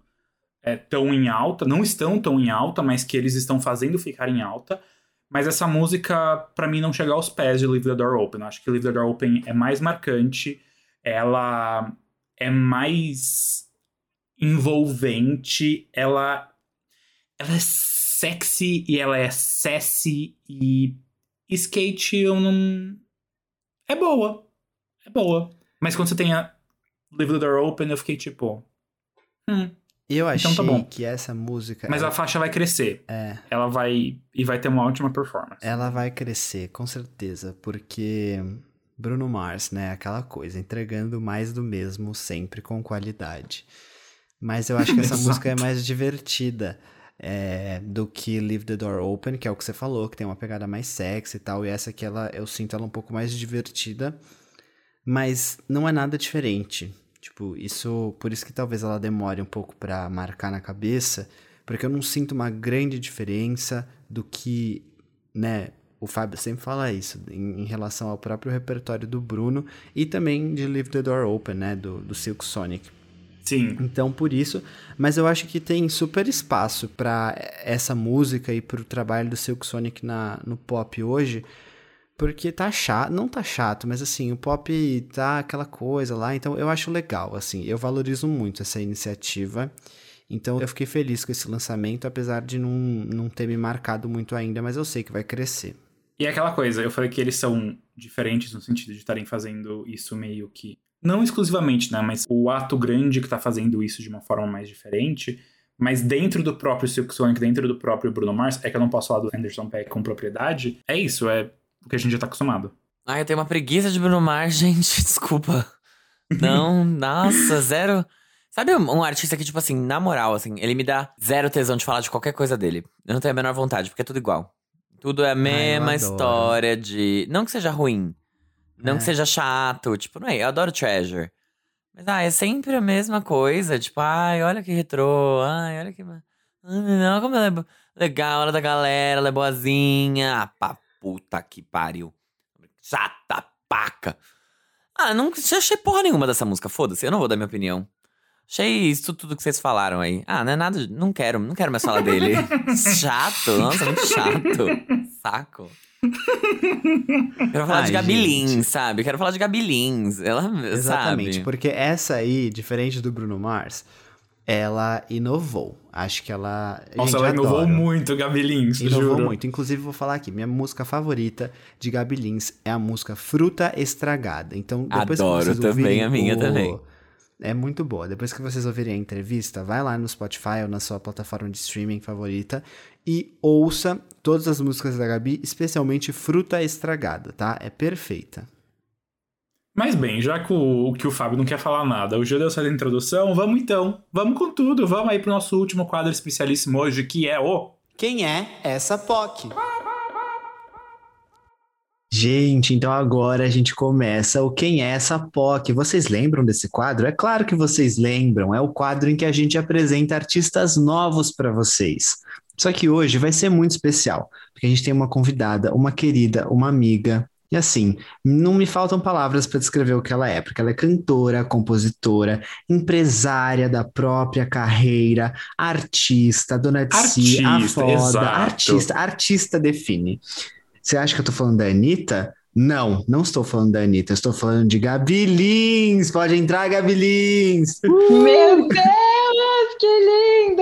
é, tão em alta, não estão tão em alta, mas que eles estão fazendo ficar em alta. Mas essa música, pra mim, não chega aos pés de Leave the Door Open. Eu acho que Leave the Door Open é mais marcante, ela é mais envolvente, ela, ela é sexy e ela é sassy e skate eu não. É boa. É boa. Mas quando você tem a Leave the Door Open, eu fiquei tipo. Hum. Eu achei então tá bom. que essa música. Mas ela, a faixa vai crescer. É. Ela vai. E vai ter uma ótima performance. Ela vai crescer, com certeza, porque Bruno Mars, né? Aquela coisa, entregando mais do mesmo, sempre com qualidade. Mas eu acho que essa música é mais divertida é, do que Leave the Door Open, que é o que você falou, que tem uma pegada mais sexy e tal. E essa aqui, ela, eu sinto ela um pouco mais divertida, mas não é nada diferente. Tipo, isso. Por isso que talvez ela demore um pouco pra marcar na cabeça, porque eu não sinto uma grande diferença do que, né? O Fábio sempre fala isso em, em relação ao próprio repertório do Bruno e também de Leave the Door Open, né? Do, do Silk Sonic. Sim. Então, por isso, mas eu acho que tem super espaço pra essa música e pro trabalho do Silk Sonic na, no pop hoje, porque tá chato, não tá chato, mas assim, o pop tá aquela coisa lá, então eu acho legal, assim, eu valorizo muito essa iniciativa. Então eu fiquei feliz com esse lançamento, apesar de não, não ter me marcado muito ainda, mas eu sei que vai crescer. E é aquela coisa, eu falei que eles são diferentes no sentido de estarem fazendo isso meio que. Não exclusivamente, né? Mas o ato grande que tá fazendo isso de uma forma mais diferente. Mas dentro do próprio Silk Sonic, dentro do próprio Bruno Mars, é que eu não posso falar do Anderson Peck com propriedade. É isso, é o que a gente já tá acostumado. Ai, eu tenho uma preguiça de Bruno Mars, gente. Desculpa. Não, nossa, zero. Sabe um, artista que, tipo assim, na moral, assim, ele me dá zero tesão de falar de qualquer coisa dele. Eu não tenho a menor vontade, porque é tudo igual. Tudo é a mesma adoro. história de. Não que seja ruim. Não É. que seja chato. Tipo, não é, eu adoro Treasure. Mas, ah, é sempre a mesma coisa. Tipo, ai, olha que retrô. Ai, olha que. Ai, não, como ela é legal, ela é da galera, ela é boazinha. Ah, pra puta que pariu. Chata, paca. Ah, não achei porra nenhuma dessa música, foda-se, eu não vou dar minha opinião. Achei isso tudo que vocês falaram aí. Ah, não é nada. Não quero, não quero mais falar dele. chato, nossa, muito chato. Saco. Quero falar Ai, de Gabi gente. Lins, sabe? Quero falar de Gabi Lins. Ela, Exatamente, sabe? porque essa aí, diferente do Bruno Mars, ela inovou. Acho que ela. Nossa, gente, ela inovou adoro. muito, Gabi Lins, Inovou juro. muito. Inclusive, vou falar aqui: minha música favorita de Gabi Lins é a música Fruta Estragada. Então, depois Adoro que vocês também, ouvirem a minha o- também. É muito boa. Depois que vocês ouvirem a entrevista, vai lá no Spotify ou na sua plataforma de streaming favorita e ouça todas as músicas da Gabi, especialmente Fruta Estragada, tá? É perfeita. Mas bem, já que o, que o Fábio não quer falar nada, o Gil deu essa introdução, vamos então. Vamos com tudo. Vamos aí pro nosso último quadro especialíssimo hoje, que é o... Quem é essa POC? Gente, então agora a gente começa o Quem é essa POC? Vocês lembram desse quadro? É claro que vocês lembram. É o quadro em que a gente apresenta artistas novos para vocês. Só que hoje vai ser muito especial, porque a gente tem uma convidada, uma querida, uma amiga. E assim, não me faltam palavras para descrever o que ela é, porque ela é cantora, compositora, empresária da própria carreira, artista, dona de si, a Artista, foda, exato. artista, artista define. Você acha que eu tô falando da Anitta? Não, não estou falando da Anitta, estou falando de Gabi Lins. Pode entrar, Gabi Lins. Meu Deus, que lindo!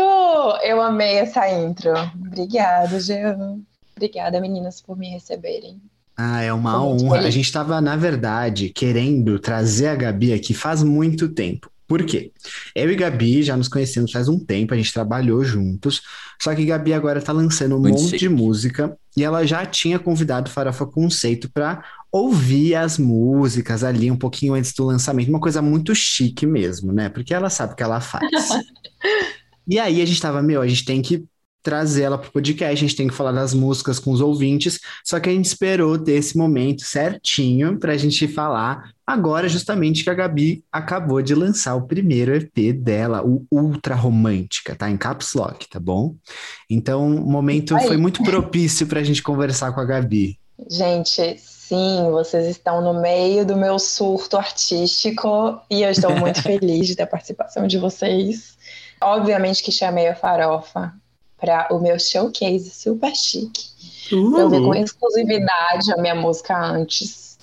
Eu amei essa intro. Obrigada, Jean. Obrigada, meninas, por me receberem. Ah, é uma honra. A gente estava, na verdade, querendo trazer a Gabi aqui faz muito tempo. Por quê? Eu e Gabi já nos conhecemos faz um tempo, a gente trabalhou juntos. Só que Gabi agora tá lançando um Muito monte chique. de música e ela já tinha convidado o Farofa Conceito para ouvir as músicas ali um pouquinho antes do lançamento. Uma coisa muito chique mesmo, né? Porque ela sabe o que ela faz. E aí a gente tava, meu, a gente tem que trazer ela pro podcast, a gente tem que falar das músicas com os ouvintes, só que a gente esperou ter esse momento certinho pra gente falar agora justamente que a Gabi acabou de lançar o primeiro EP dela, o Ultra Romântica, tá? Em Caps Lock, tá bom? Então, o momento Aí. foi muito propício pra gente conversar com a Gabi. Gente, sim, vocês estão no meio do meu surto artístico e eu estou muito feliz da participação de vocês. Obviamente que chamei a Farofa para o meu showcase super chique. Eu vi com exclusividade a minha música antes,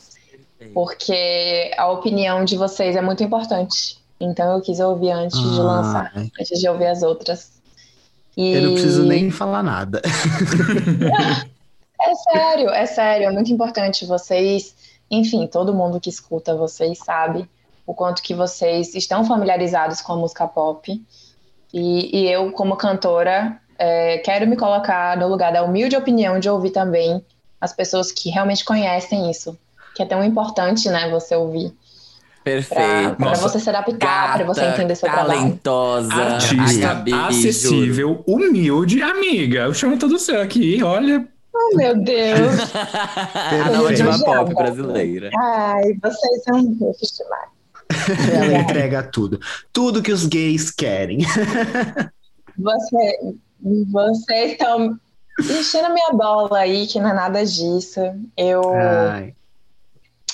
porque a opinião de vocês é muito importante. Então eu quis ouvir antes de Ah, lançar, antes de ouvir as outras. E Eu não preciso nem falar nada. é sério, é sério, é muito importante vocês, enfim, todo mundo que escuta vocês sabe o quanto que vocês estão familiarizados com a música pop. E, e eu, como cantora, é, quero me colocar no lugar da humilde opinião de ouvir também as pessoas que realmente conhecem isso, que é tão importante, né, você ouvir, Perfeito. para você se adaptar, para você entender seu trabalho. talentosa. Artista, a Gabi, juro. acessível, humilde, amiga. Eu chamo todo seu aqui, olha. Oh, meu Deus! a nova diva pop brasileira. Ai, vocês são fofos demais. Ela entrega tudo. Tudo que os gays querem. Você, vocês estão enchendo a minha bola aí, que não é nada disso. Eu.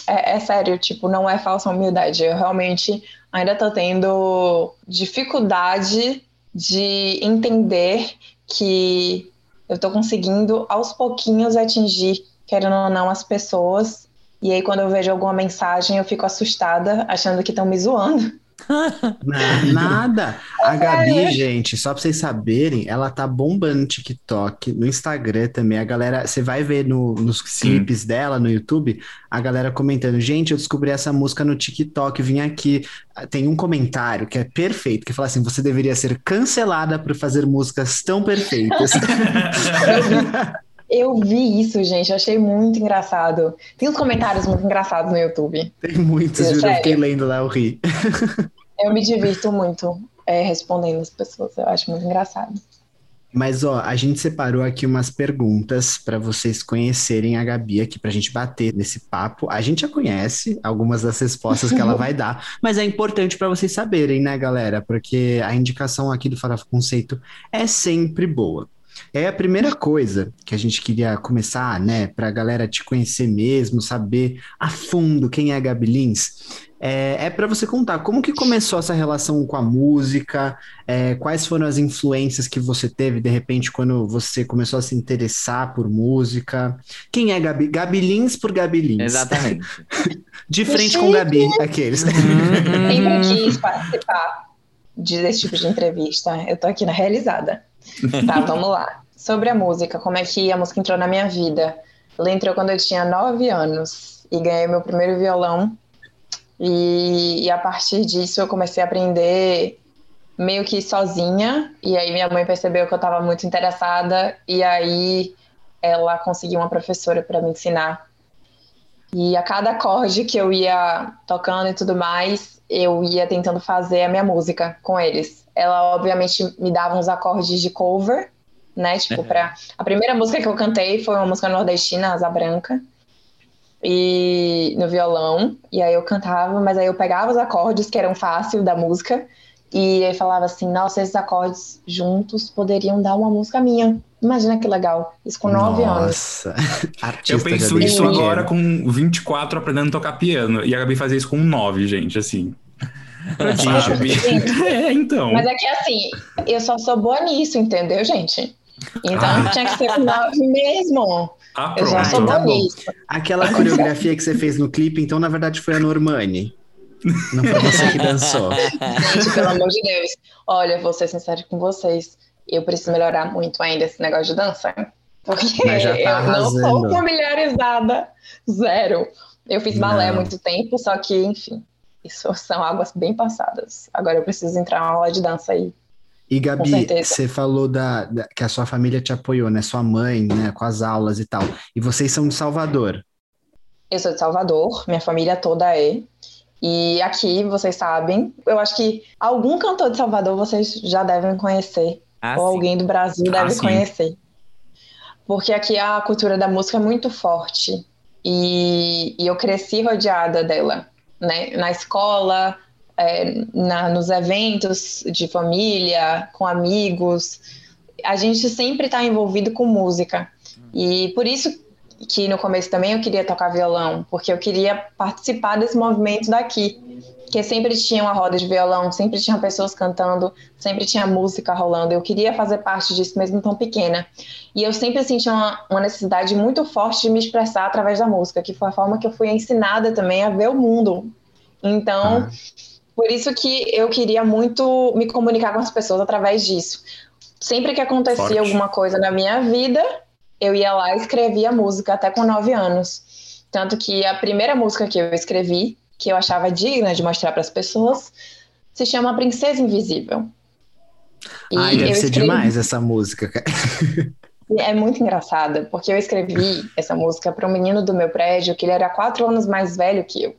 É, é sério, tipo, não é falsa humildade. Eu realmente ainda tô tendo dificuldade de entender que eu tô conseguindo aos pouquinhos atingir, querendo ou não, as pessoas. E aí, quando eu vejo alguma mensagem, eu fico assustada, achando que estão me zoando. Na- Nada. A Gabi, gente, só pra vocês saberem, ela tá bombando no TikTok, no Instagram também. A galera, você vai ver no- nos clipes dela no YouTube, a galera comentando: gente, eu descobri essa música no TikTok, vim aqui. Tem um comentário que é perfeito, que fala assim: você deveria ser cancelada por fazer músicas tão perfeitas. Eu vi isso, gente, eu achei muito engraçado. Tem uns comentários muito engraçados no YouTube. Tem muitos, juro, eu fiquei lendo lá, eu ri. Eu me divirto muito é, respondendo as pessoas, eu acho muito engraçado. Mas, ó, a gente separou aqui umas perguntas para vocês conhecerem a Gabi aqui, pra gente bater nesse papo. A gente já conhece algumas das respostas que ela vai dar, mas é importante para vocês saberem, né, galera? Porque a indicação aqui do Farofa Conceito é sempre boa. É a primeira coisa que a gente queria começar, né, pra galera te conhecer mesmo, saber a fundo quem é a Gabi Lins, é, é para você contar como que começou essa relação com a música, é, quais foram as influências que você teve, de repente, quando você começou a se interessar por música. Quem é Gabi? Gabi Lins por Gabi Lins. Exatamente. de frente com Gabi, aqueles. Sempre quis participar desse tipo de entrevista. Eu tô aqui na realizada. Tá, vamos lá. Sobre a música, como é que a música entrou na minha vida? Ela entrou quando eu tinha nove anos e ganhei meu primeiro violão e, e, a partir disso eu comecei a aprender meio que sozinha. E aí minha mãe percebeu que eu estava muito interessada e aí ela conseguiu uma professora para me ensinar. E a cada acorde que eu ia tocando e tudo mais, eu ia tentando fazer a minha música com eles. Ela obviamente me dava uns acordes de cover, né? Tipo, uhum. para a primeira música que eu cantei foi uma música nordestina, Asa Branca e no violão, e aí eu cantava, mas aí eu pegava os acordes que eram fáceis da música e aí falava assim, nossa, esses acordes juntos poderiam dar uma música minha. Imagina que legal. Isso com nove anos. Nossa. eu penso isso agora com 24 aprendendo a tocar piano. E a Gabi fazia isso com 9, gente, assim. é, então. Mas é que assim, eu só sou boa nisso, entendeu, gente? Então ah. tinha que ser com 9 mesmo. Ah, eu já sou tá bom. Aquela coreografia que você fez no clipe, então, na verdade, foi a Normani. Não foi você que dançou. Gente, pelo amor de Deus. Olha, vou ser sincero com vocês. Eu preciso melhorar muito ainda esse negócio de dança. Porque tá eu não sou familiarizada. Zero. Eu fiz balé há muito tempo, só que, enfim, isso são águas bem passadas. Agora eu preciso entrar na aula de dança aí. E Gabi, você falou da, da, que a sua família te apoiou, né? Sua mãe, né? Com as aulas e tal. E vocês são de Salvador. Eu sou de Salvador, minha família toda é. E aqui, vocês sabem, eu acho que algum cantor de Salvador vocês já devem conhecer. Ah, ou sim. alguém do Brasil ah, deve sim. conhecer. Porque aqui a cultura da música é muito forte. E, e eu cresci rodeada dela, né? Na escola, é, na, nos eventos de família, com amigos, a gente sempre está envolvido com música. E por isso que no começo também eu queria tocar violão, porque eu queria participar desse movimento daqui, que sempre tinha uma roda de violão, sempre tinha pessoas cantando, sempre tinha música rolando. Eu queria fazer parte disso mesmo tão pequena. E eu sempre senti uma, uma necessidade muito forte de me expressar através da música, que foi a forma que eu fui ensinada também a ver o mundo. Então, ah por isso que eu queria muito me comunicar com as pessoas através disso. Sempre que acontecia Forte. alguma coisa na minha vida, eu ia lá e escrevia música, até com nove anos. Tanto que a primeira música que eu escrevi, que eu achava digna de mostrar para as pessoas, se chama Princesa Invisível. E Ai, deve ser escrevi... demais essa música. É muito engraçada, porque eu escrevi essa música para um menino do meu prédio que ele era quatro anos mais velho que eu.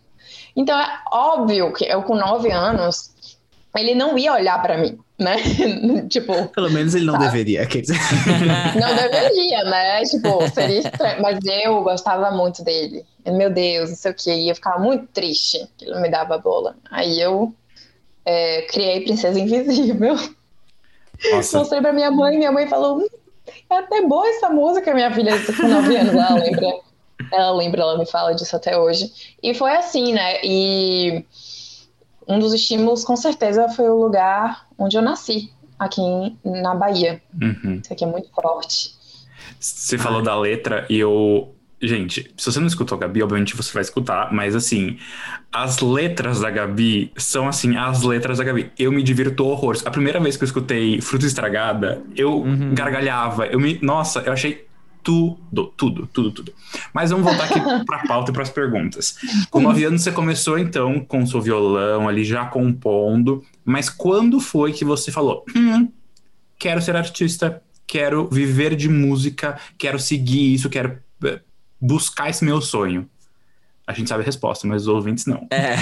Então é óbvio que eu com nove anos ele não ia olhar para mim, né? tipo. Pelo menos ele não sabe? deveria. Quer dizer. não deveria, né? Tipo, seria estranho. Mas eu gostava muito dele. Meu Deus, não sei o quê. E eu ficava muito triste que ele não me dava bola. Aí eu é, criei Princesa Invisível. Nossa. Mostrei pra minha mãe. Minha mãe falou: hum, é até boa essa música, minha filha, com 9 anos. Ela lembra ela lembra, ela me fala disso até hoje. E foi assim, né? E um dos estímulos, com certeza, foi o lugar onde eu nasci, aqui em, na Bahia. Uhum. Isso aqui é muito forte. Você falou da letra e eu. Gente, se você não escutou a Gabi, obviamente você vai escutar, mas assim, as letras da Gabi são assim, as letras da Gabi. Eu me divirto horrores. A primeira vez que eu escutei Fruta Estragada, eu uhum. gargalhava. Eu me. Nossa, eu achei tudo, tudo, tudo, tudo. Mas vamos voltar aqui para a pauta e para as perguntas. Com nove anos você começou então com seu violão ali já compondo, mas quando foi que você falou, hum, quero ser artista, quero viver de música, quero seguir isso, quero eh, buscar esse meu sonho? A gente sabe a resposta, mas os ouvintes não. É.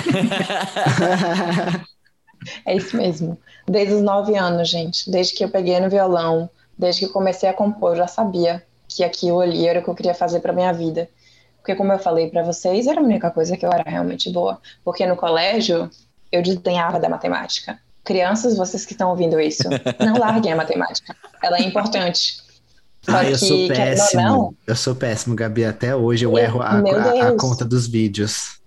é isso mesmo. Desde os nove anos, gente. Desde que eu peguei no violão, desde que comecei a compor, eu já sabia que aquilo ali era o que eu queria fazer para minha vida. Porque, como eu falei para vocês, era a única coisa que eu era realmente boa. Porque no colégio, eu desdenhava da matemática. Crianças, vocês que estão ouvindo isso, não larguem a matemática. Ela é importante. Só Ah, eu que, sou querendo ou péssimo. não, Eu sou péssimo, Gabi. Até hoje eu Meu- erro a, a- a conta dos vídeos.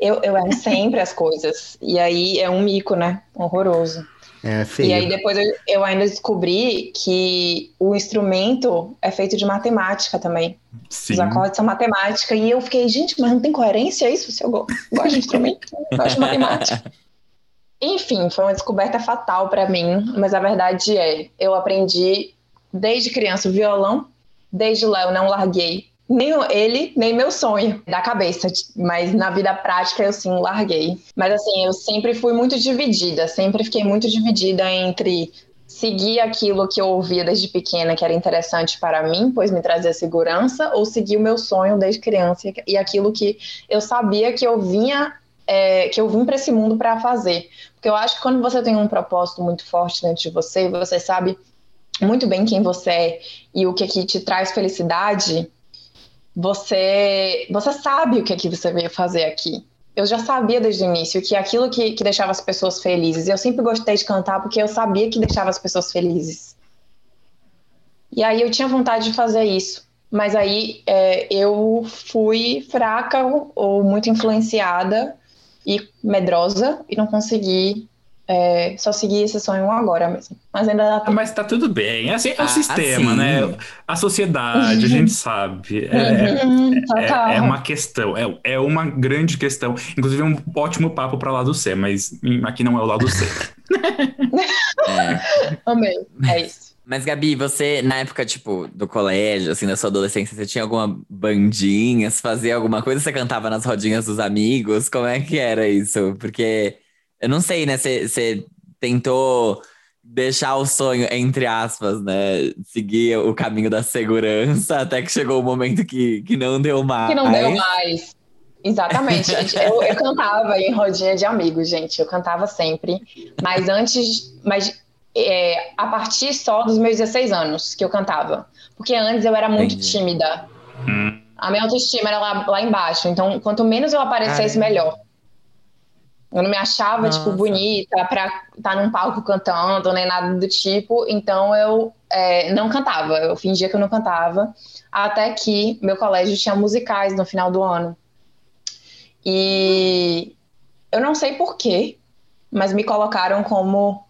eu, eu erro sempre as coisas. E aí é um mico, né? Horroroso. É feio. E aí depois eu, eu ainda descobri que o instrumento é feito de matemática também. Sim. Os acordes são matemática. E eu fiquei, gente, mas não tem coerência isso? Se eu go- gosto de instrumento, eu gosto de matemática. Enfim, foi uma descoberta fatal para mim, mas a verdade é, eu aprendi desde criança o violão, desde lá eu não larguei nem ele, nem meu sonho da cabeça, mas na vida prática eu sim larguei. Mas assim, eu sempre fui muito dividida, sempre fiquei muito dividida entre seguir aquilo que eu ouvia desde pequena que era interessante para mim, pois me trazia segurança, ou seguir o meu sonho desde criança e aquilo que eu sabia que eu vinha é, que eu vim para esse mundo para fazer. Porque eu acho que quando você tem um propósito muito forte dentro de você, você sabe muito bem quem você é e o que, que te traz felicidade, você, você sabe o que, que você veio fazer aqui. Eu já sabia desde o início que aquilo que, que deixava as pessoas felizes. Eu sempre gostei de cantar porque eu sabia que deixava as pessoas felizes. E aí eu tinha vontade de fazer isso. Mas aí é, eu fui fraca ou muito influenciada e medrosa e não consegui é, só seguir esse sonho agora mesmo. Mas ainda dá Ah, Mas tá tudo bem. É, assim, é o Ah, sistema, sim. né? A sociedade, a gente sabe. É, é- Uhum, é- total. é uma questão, é, é uma grande questão. Inclusive, é um ótimo papo para lado C, mas aqui não é o lado C. É. Amei. É isso. Mas, Gabi, você, na época, tipo, do colégio, assim, da sua adolescência, você tinha alguma bandinha, você fazia alguma coisa? Você cantava nas rodinhas dos amigos? Como é que era isso? Porque, eu não sei, né? Você, tentou deixar o sonho, entre aspas, né? Seguir o caminho da segurança, até que chegou o momento que, que não deu mais. Que não deu mais. Exatamente, gente. Eu, eu cantava em rodinha de amigos, gente. Eu cantava sempre. Mas antes. Mas é, a partir só dos meus 16 anos que eu cantava. Porque antes eu era muito Entendi. tímida. Hum. A minha autoestima era lá, lá embaixo. Então, quanto menos eu aparecesse, Caramba. melhor. Eu não me achava, tipo, Nossa. bonita pra estar num palco cantando, nem nada do tipo. Então, eu é, não cantava. Eu fingia que eu não cantava. Até que meu colégio tinha musicais no final do ano. E eu não sei porquê, mas me colocaram como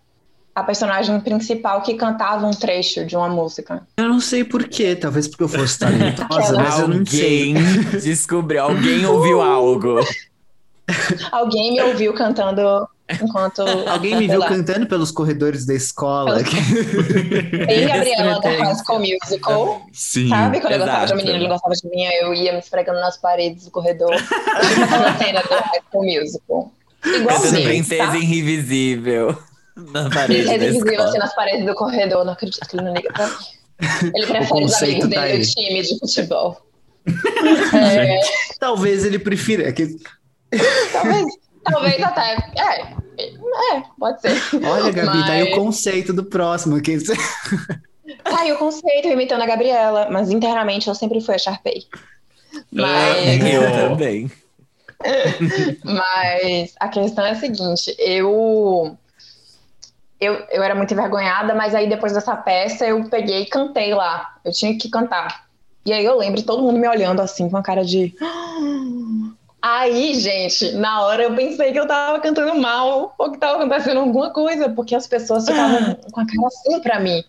a personagem principal que cantava um trecho de uma música. Eu não sei porquê, talvez porque eu fosse talentosa, mas eu não sei. Alguém descobriu, alguém ouviu algo. Alguém me ouviu cantando enquanto. Alguém me viu lá. cantando pelos corredores da escola. Tem Gabriela da Tem. High School Musical. Sim. Sabe quando eu gostava de uma exato. menina e ele gostava de mim, eu ia me esfregando nas paredes do corredor. Aquela cena do High School Musical. Cantando Igualzinho, Princesa tá? Invisível. Na parede da Ele visível escola. assim nas paredes do corredor, não acredito que ele não liga pra mim. Ele prefere os amigos tá dele, aí. o time de futebol. É, Talvez ele prefira. é que- talvez, talvez até. É, é, pode ser. Olha, Gabi, tá aí o Mas- conceito do próximo. Que... Tá aí o conceito imitando a Gabriela, mas internamente eu sempre fui a Sharpay. Mas, Eu Oh. também. mas a questão é a seguinte, eu, eu eu era muito envergonhada, mas aí depois dessa peça eu peguei e cantei lá. Eu tinha que cantar. E aí eu lembro todo mundo me olhando assim com a cara de Aí, gente, na hora eu pensei que eu tava cantando mal ou que tava acontecendo alguma coisa, porque as pessoas ficavam com a cara assim pra mim.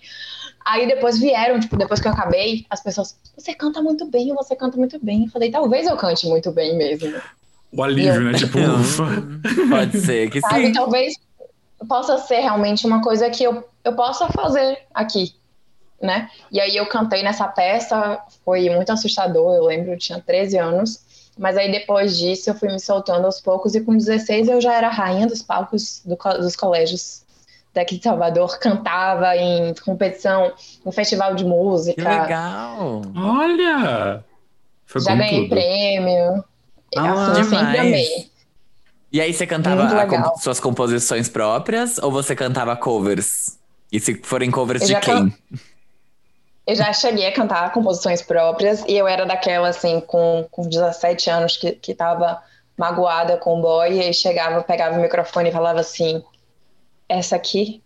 Aí depois vieram, tipo, depois que eu acabei, as pessoas, você canta muito bem, você canta muito bem. Eu falei, talvez eu cante muito bem mesmo. O alívio, né? Tipo, ufa. Pode ser que Sabe? sim. Talvez possa ser realmente uma coisa que eu, eu possa fazer aqui, né? E aí eu cantei nessa peça, foi muito assustador, eu lembro, eu tinha 13 anos. Mas aí depois disso eu fui me soltando aos poucos e com 16 eu já era rainha dos palcos do dos colégios daqui de Salvador, cantava em competição, em festival de Que música, legal. Olha! Foi já ganhei tudo. prêmio. Ah, assim, eu sempre amei. E aí você cantava comp- suas composições próprias ou você cantava covers? E se forem covers Eu de quem? Eu já cheguei a cantar composições próprias e eu era daquela, assim, com, com 17 anos que, que tava magoada com o boy e aí chegava, pegava o microfone e falava assim: essa aqui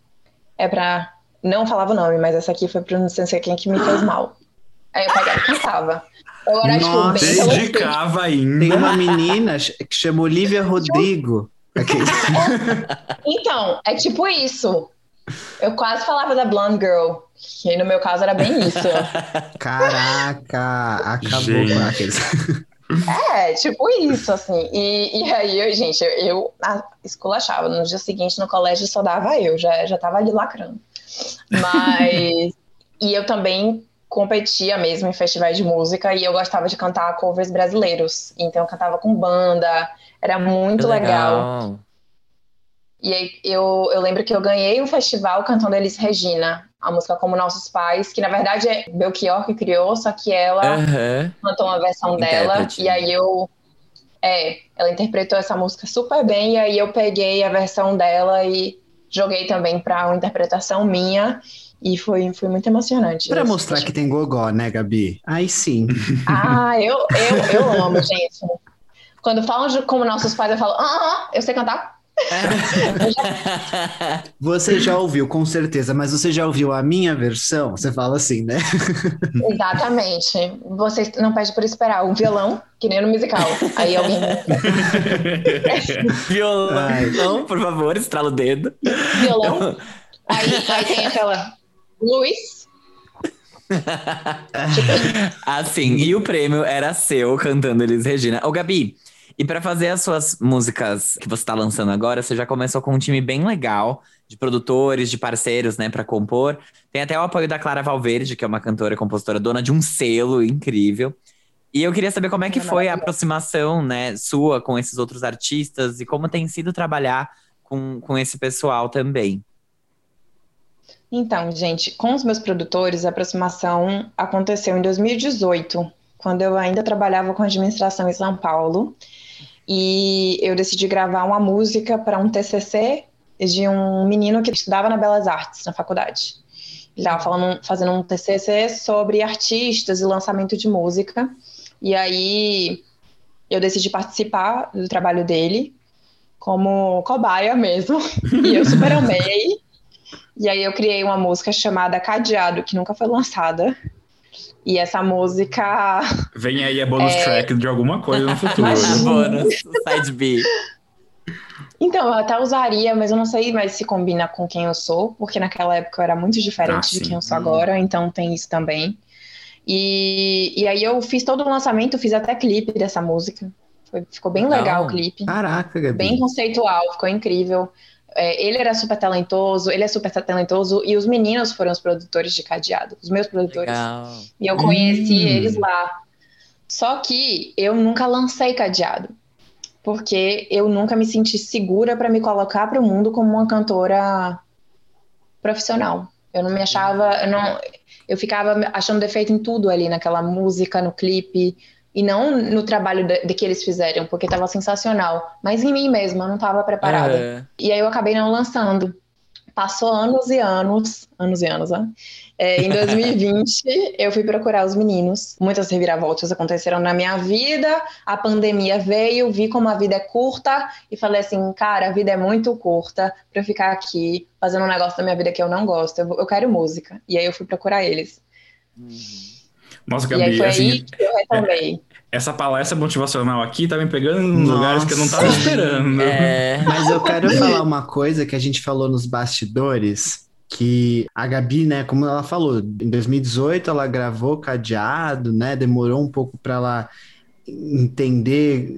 é pra. Não falava o nome, mas essa aqui foi pro não sei quem que me fez mal. Aí eu pegava e cantava. Eu era, Nossa, tipo, bem Dedicava ainda. Tem uma menina que chama Olivia Rodrigo. Aquele- Então, é tipo isso. Eu quase falava da Blonde Girl, que no meu caso era bem isso. Caraca, acabou Gente. com aqueles. É, tipo isso, assim. E, e aí, eu, gente, eu, eu ah, esculachava. No dia seguinte, no colégio, só dava eu, já, já tava ali lacrando. Mas. e eu também competia mesmo em festivais de música e eu gostava de cantar covers brasileiros. Então, eu cantava com banda, era muito Que legal. E aí eu, eu lembro que eu ganhei um festival cantando Elis Regina, a música Como Nossos Pais, que na verdade é Belchior que criou, só que ela Aham. cantou uma versão dela. Intérprete. E aí eu. É, ela interpretou essa música super bem, e aí eu peguei a versão dela e joguei também para uma interpretação minha. E foi, foi muito emocionante. Pra esse mostrar que tem gogó, né, Gabi? Aí sim. Ah, eu, eu, eu amo, gente. Quando falam de como nossos pais, eu falo, ah, ah, eu sei cantar. Você já ouviu, com certeza, mas você já ouviu a minha versão? Você fala assim, né? Exatamente. Vocês não pedem por esperar o violão, que nem no musical. Aí alguém. Violão, por favor, estrala o dedo. Violão. Aí, aí tem aquela. Luiz. assim, e o prêmio era seu cantando Elis Regina. Ô, Gabi, e pra fazer as suas músicas que você tá lançando agora, você já começou com um time bem legal de produtores, de parceiros, né, pra compor. Tem até o apoio da Clara Valverde, que é uma cantora e compositora dona de um selo incrível. E eu queria saber como é que foi a aproximação, né, sua com esses outros artistas e como tem sido trabalhar com, com esse pessoal também. Então, gente, com os meus produtores, a aproximação aconteceu em 2018, quando eu ainda trabalhava com administração em São Paulo. E eu decidi gravar uma música para um TCC de um menino que estudava na Belas Artes, na faculdade. Ele estava fazendo um TCC sobre artistas e lançamento de música. E aí eu decidi participar do trabalho dele como cobaia mesmo. E eu super amei. E aí eu criei uma música chamada Cadeado, que nunca foi lançada. E essa música Vem aí a bonus É. track de alguma coisa no futuro. Bônus, side B. Então, eu até usaria, mas eu não sei mais se combina com quem eu sou, porque naquela época eu era muito diferente Ah, de quem eu sou agora, então tem isso também. E, e aí eu fiz todo o lançamento, fiz até clipe dessa música. Foi- ficou bem Legal. legal o clipe, Caraca, Gabi. bem conceitual, ficou incrível. É, ele era super talentoso, ele é super talentoso, e os meninos foram os produtores de Cadeado, os meus produtores. Legal. E eu conheci Hum. eles lá. Só que eu nunca lancei cadeado. Porque eu nunca me senti segura para me colocar para o mundo como uma cantora profissional. Eu não me achava, eu não, eu ficava achando defeito em tudo ali naquela música, no clipe e não no trabalho de, de que eles fizeram, porque estava sensacional, mas em mim mesma, eu não estava preparada. É. E aí eu acabei não lançando. Passou anos e anos, anos e anos, né? É, em 2020, eu fui procurar os meninos. Muitas reviravoltas aconteceram na minha vida. A pandemia veio, vi como a vida é curta e falei assim, cara, a vida é muito curta para eu ficar aqui fazendo um negócio da minha vida que eu não gosto. Eu, eu quero música. E aí eu fui procurar eles. Nossa, e aí Gabi, foi assim, aí que eu retomei. essa palestra motivacional aqui tá me pegando em lugares que eu não tava esperando. É. Mas eu quero falar uma coisa que a gente falou nos bastidores, que a Gabi, né, como ela falou, em 2018 ela gravou Cadeado, né, demorou um pouco para ela entender,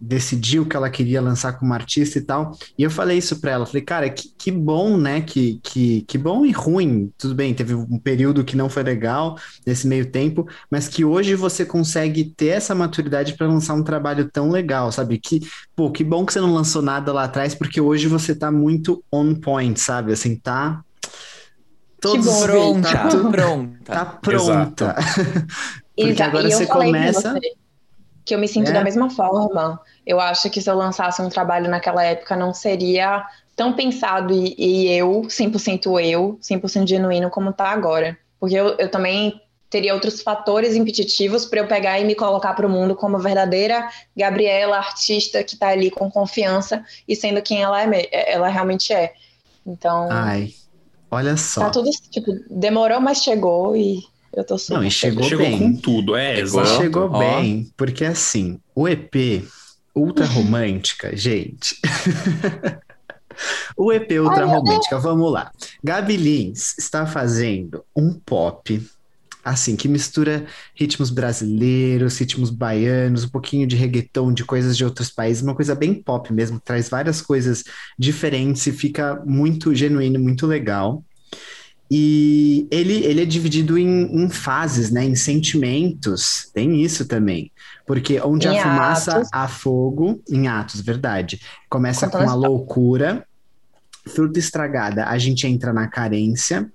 decidir o que ela queria lançar como artista e tal. E eu falei isso para ela, falei, cara, que, que bom, né, que, que, que bom e ruim, tudo bem, teve um período que não foi legal nesse meio tempo, mas que hoje você consegue ter essa maturidade para lançar um trabalho tão legal, sabe? Que Pô, que bom que você não lançou nada lá atrás, porque hoje você tá muito on point, sabe? Assim, tá. Todos bom, Pronta, tá, tu- pronta. tá pronta. porque Exa- agora e você começa. você que eu me sinto É. da mesma forma. Eu acho que se eu lançasse um trabalho naquela época não seria tão pensado e, e eu, 100% eu, 100% genuíno como tá agora. Porque eu, eu também teria outros fatores impeditivos para eu pegar e me colocar para o mundo como verdadeira Gabriela, artista que tá ali com confiança e sendo quem ela, é, me- ela realmente é. Então, Ai, olha só. tá tudo, tipo, demorou, mas chegou e Eu tô super Não, e chegou Chegou bem. com tudo, é, Chegou. exato. Chegou Ó. bem, porque assim, o EP Ultra Romântica, gente. o EP Ultra Romântica, vamos lá. Gabi Lins está fazendo um pop, assim, que mistura ritmos brasileiros, ritmos baianos, um pouquinho de reggaeton, de coisas de outros países, uma coisa bem pop mesmo, traz várias coisas diferentes e fica muito genuíno, muito legal. E ele, ele é dividido em, em fases, né? Em sentimentos. Tem isso também. Porque onde Em a fumaça atos. há fogo, em atos, verdade. Começa Contando com a loucura, fruta estragada, a gente entra na carência.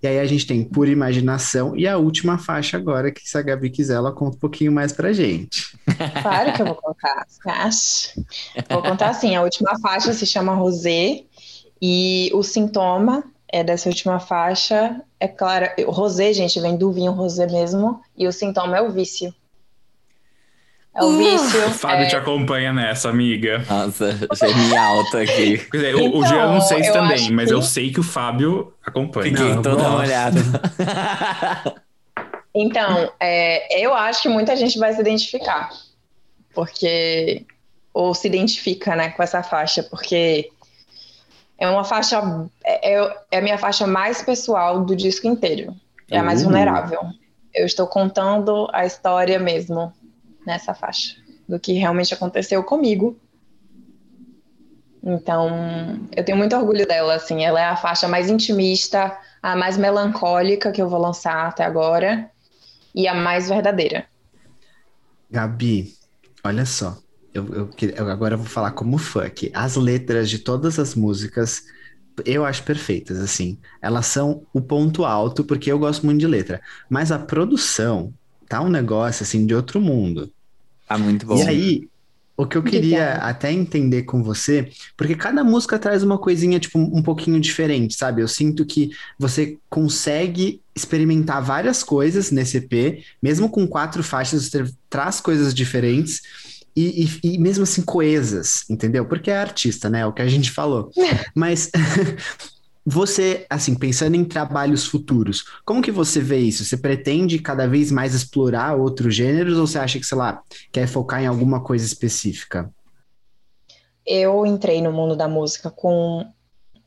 E aí a gente tem pura imaginação. E a última faixa agora, que se a Gabi quiser, ela conta um pouquinho mais pra gente. Claro que eu vou contar. Acha? Vou contar assim: a última faixa se chama Rosé, e o sintoma é dessa última faixa. É claro, o rosé, gente, vem do vinho rosé mesmo, e o sintoma é o vício. É o vício. O Fábio é- te acompanha nessa, amiga. Nossa, genial, tô aqui. Quer dizer, o, o Então, Jean não sei se eu também, acho mas que- eu sei que o Fábio acompanha. Fiquei Não, eu toda gosto. molhada. Então, é, eu acho que muita gente vai se identificar, porque ou se identifica, né, com essa faixa, porque é uma faixa, é, é- é a minha faixa mais pessoal do disco inteiro, é a mais Uh. vulnerável. Eu estou contando a história mesmo nessa faixa, do que realmente aconteceu comigo. Então, eu tenho muito orgulho dela, assim, ela é a faixa mais intimista, a mais melancólica que eu vou lançar até agora e a mais verdadeira. Gabi, olha só. Eu, eu, eu agora vou falar como fã aqui. As letras de todas as músicas eu acho perfeitas, assim. Elas são o ponto alto, porque eu gosto muito de letra. Mas a produção tá um negócio, assim, de outro mundo. Tá muito bom. E aí, o que eu queria Obrigada. até entender com você, porque cada música traz uma coisinha, tipo, um pouquinho diferente, sabe? Eu sinto que você consegue experimentar várias coisas nesse EP, mesmo com quatro faixas, você traz coisas diferentes e, e- e mesmo assim coesas, entendeu? Porque é artista, né? É o que a gente falou. Mas você, assim, pensando em trabalhos futuros, como que você vê isso? Você pretende cada vez mais explorar outros gêneros ou você acha que, sei lá, quer focar em alguma coisa específica? Eu entrei no mundo da música com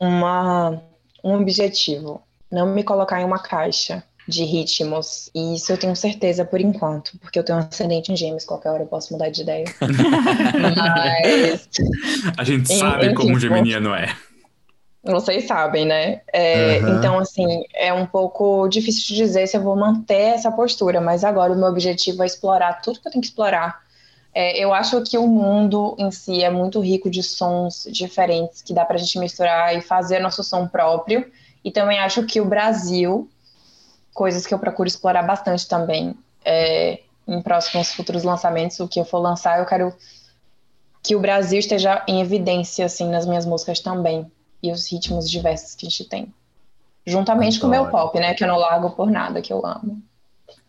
uma, um objetivo, não me colocar em uma caixa de ritmos. E isso eu tenho certeza por enquanto, porque eu tenho um ascendente em gêmeos, qualquer hora eu posso mudar de ideia. Mas A gente Em- sabe enfim, como o vou- geminiano é. Vocês sabem, né? É, Aham. Então, assim, é um pouco difícil de dizer se eu vou manter essa postura, mas agora o meu objetivo é explorar tudo que eu tenho que explorar. É, eu acho que o mundo em si é muito rico de sons diferentes que dá pra gente misturar e fazer nosso som próprio. E também acho que o Brasil, coisas que eu procuro explorar bastante também, é, em próximos futuros lançamentos, o que eu for lançar, eu quero que o Brasil esteja em evidência, assim, nas minhas músicas também e os ritmos diversos que a gente tem. Juntamente com o meu Adoro. pop, né? Que eu não largo por nada, que eu amo.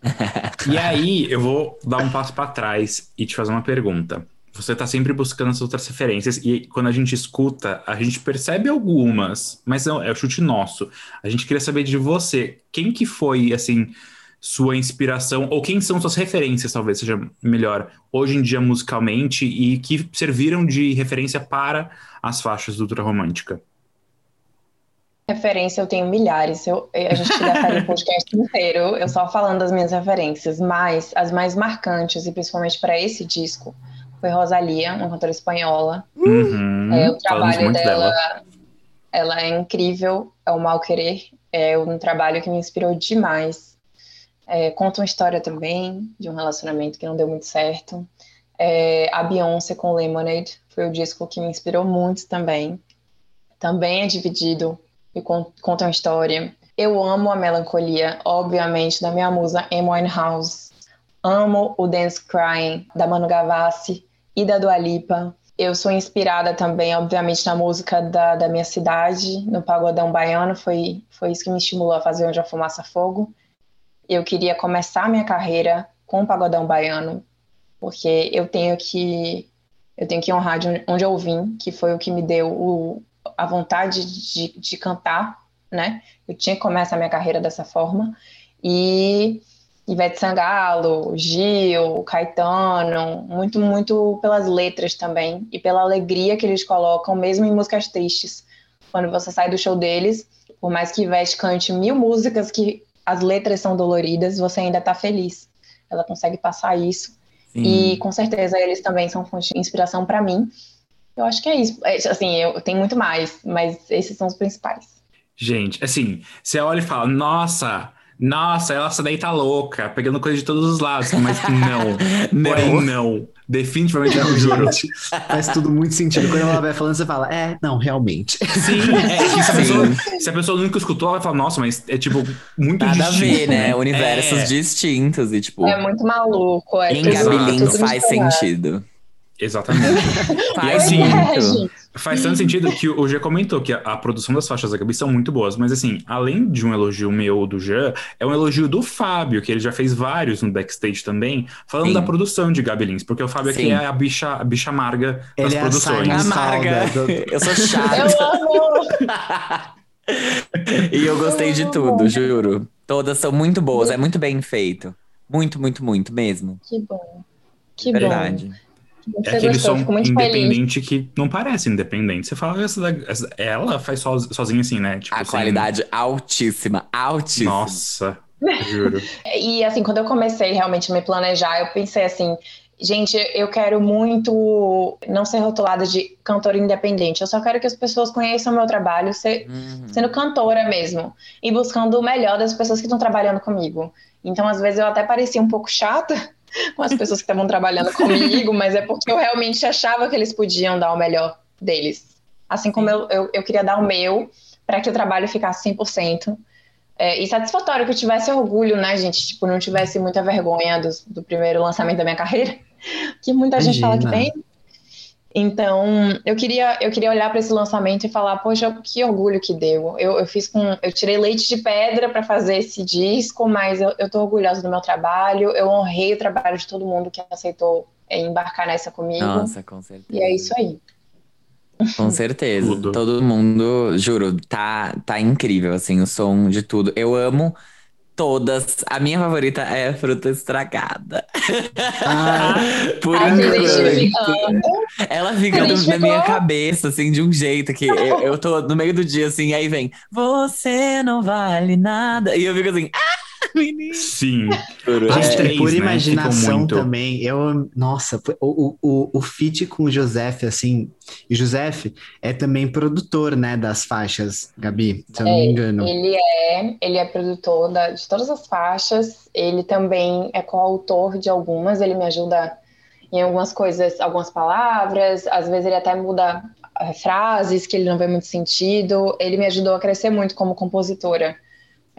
E aí, eu vou dar um passo pra trás e te fazer uma pergunta. Você tá sempre buscando as outras referências e quando a gente escuta, a gente percebe algumas, mas não, é o chute nosso. A gente queria saber de você, quem que foi, assim, sua inspiração, ou quem são suas referências, talvez seja melhor, hoje em dia musicalmente, e que serviram de referência para as faixas do Ultra Romântica? Referência eu tenho milhares. Eu, a gente gastaria o podcast inteiro eu só falando das minhas referências, mas as mais marcantes, e principalmente para esse disco, foi Rosalia, uma cantora espanhola. Uhum, É, o trabalho muito dela, ela é incrível, é o Mal Querer, é um trabalho que me inspirou demais. É, conta uma história também de um relacionamento que não deu muito certo. É, a Beyoncé com Lemonade foi o disco que me inspirou muito também. Também é dividido e con- conta uma história. Eu amo a melancolia, obviamente, da minha musa Amy Winehouse. Amo o Dance Crying da Manu Gavassi e da Dua Lipa. Eu sou inspirada também, obviamente, na música da, da minha cidade, no pagodão baiano. Foi, foi isso que me estimulou a fazer Onde a Fumaça Fogo. Eu queria começar minha carreira com o pagodão baiano, porque eu tenho que eu tenho que honrar de onde- eu vim, que foi o que me deu o, a vontade de, de cantar, né? Eu tinha que começar minha carreira dessa forma. E Ivete Sangalo, Gil, Caetano, muito, muito pelas letras também e pela alegria que eles colocam, mesmo em músicas tristes. Quando você sai do show deles, por mais que Ivete cante mil músicas que as letras são doloridas, você ainda tá feliz. Ela consegue passar isso. Sim. E com certeza eles também são fonte de inspiração para mim. Eu acho que é isso. É, assim, eu tenho muito mais, mas esses são os principais. Gente, assim, você olha e fala, nossa, nossa, essa daí tá louca, pegando coisa de todos os lados. Mas não. não. Porém, não. Definitivamente não, juro. Faz tudo muito sentido. Quando ela vai falando, você fala, é, não, realmente. Sim, é, se, a pessoa, se a pessoa nunca escutou, ela vai falar, nossa, mas é tipo muito Nada distinto. a ver, né? né? Universos é. distintos e tipo. É muito maluco. É em Gabilins faz sentido. Exatamente. faz e assim, faz tanto sentido que o G comentou que a, a, produção das faixas da Gabi são muito boas, mas assim, além de um elogio meu do Jean, é um elogio do Fábio, que ele já fez vários no backstage também, falando Sim. da produção de Gabi Lins, porque o Fábio Sim. aqui é a bicha, a bicha amarga das ele produções. É amarga. Do... Eu sou chato. eu amo! e eu gostei de tudo, juro. Todas são muito boas, é muito bem feito. Muito, muito, muito mesmo. Que bom. Que Verdade. bom. É aquele gostou, som independente feliz. que não parece independente. Você fala, essa, essa, ela faz so, sozinha assim, né? Tipo, a assim, qualidade altíssima, altíssima. Nossa, juro. e assim, quando eu comecei realmente a me planejar, eu pensei assim, gente, eu quero muito não ser rotulada de cantora independente. Eu só quero que as pessoas conheçam o meu trabalho, ser, uhum. sendo cantora mesmo. E buscando o melhor das pessoas que estão trabalhando comigo. Então, às vezes, eu até parecia um pouco chata, com as pessoas que estavam trabalhando comigo, mas é porque eu realmente achava que eles podiam dar o melhor deles. Assim como eu, eu, eu queria dar o meu para que o trabalho ficasse 100%. É, e satisfatório que eu tivesse orgulho, né, gente? Tipo, não tivesse muita vergonha do, do primeiro lançamento da minha carreira, que muita Imagina. gente fala que tem. Então, eu queria, eu queria olhar para esse lançamento e falar, poxa, que orgulho que deu. Eu, eu fiz com, eu tirei leite de pedra para fazer esse disco, mas eu, eu tô orgulhosa do meu trabalho. Eu honrei o trabalho de todo mundo que aceitou é, embarcar nessa comigo. Nossa, com certeza. E é isso aí. Com certeza. Tudo. Todo mundo, juro, tá, tá incrível, assim, o som de tudo. Eu amo todas. A minha favorita é a fruta estragada. Ah, por enquanto. Ela fica na minha cabeça, assim, de um jeito que eu, eu tô no meio do dia, assim, aí vem, você não vale nada. E eu fico assim, ah! Menino. Sim. Por, é, três, por né? imaginação muito... também, eu. Nossa, o, o, o feat com o Joseph, assim. E Joseph é também produtor, né, das faixas, Gabi, se eu não é, me engano. Ele é, ele é produtor da, de todas as faixas. Ele também é coautor de algumas, ele me ajuda em algumas coisas, algumas palavras, às vezes ele até muda é, frases que ele não vê muito sentido. Ele me ajudou a crescer muito como compositora.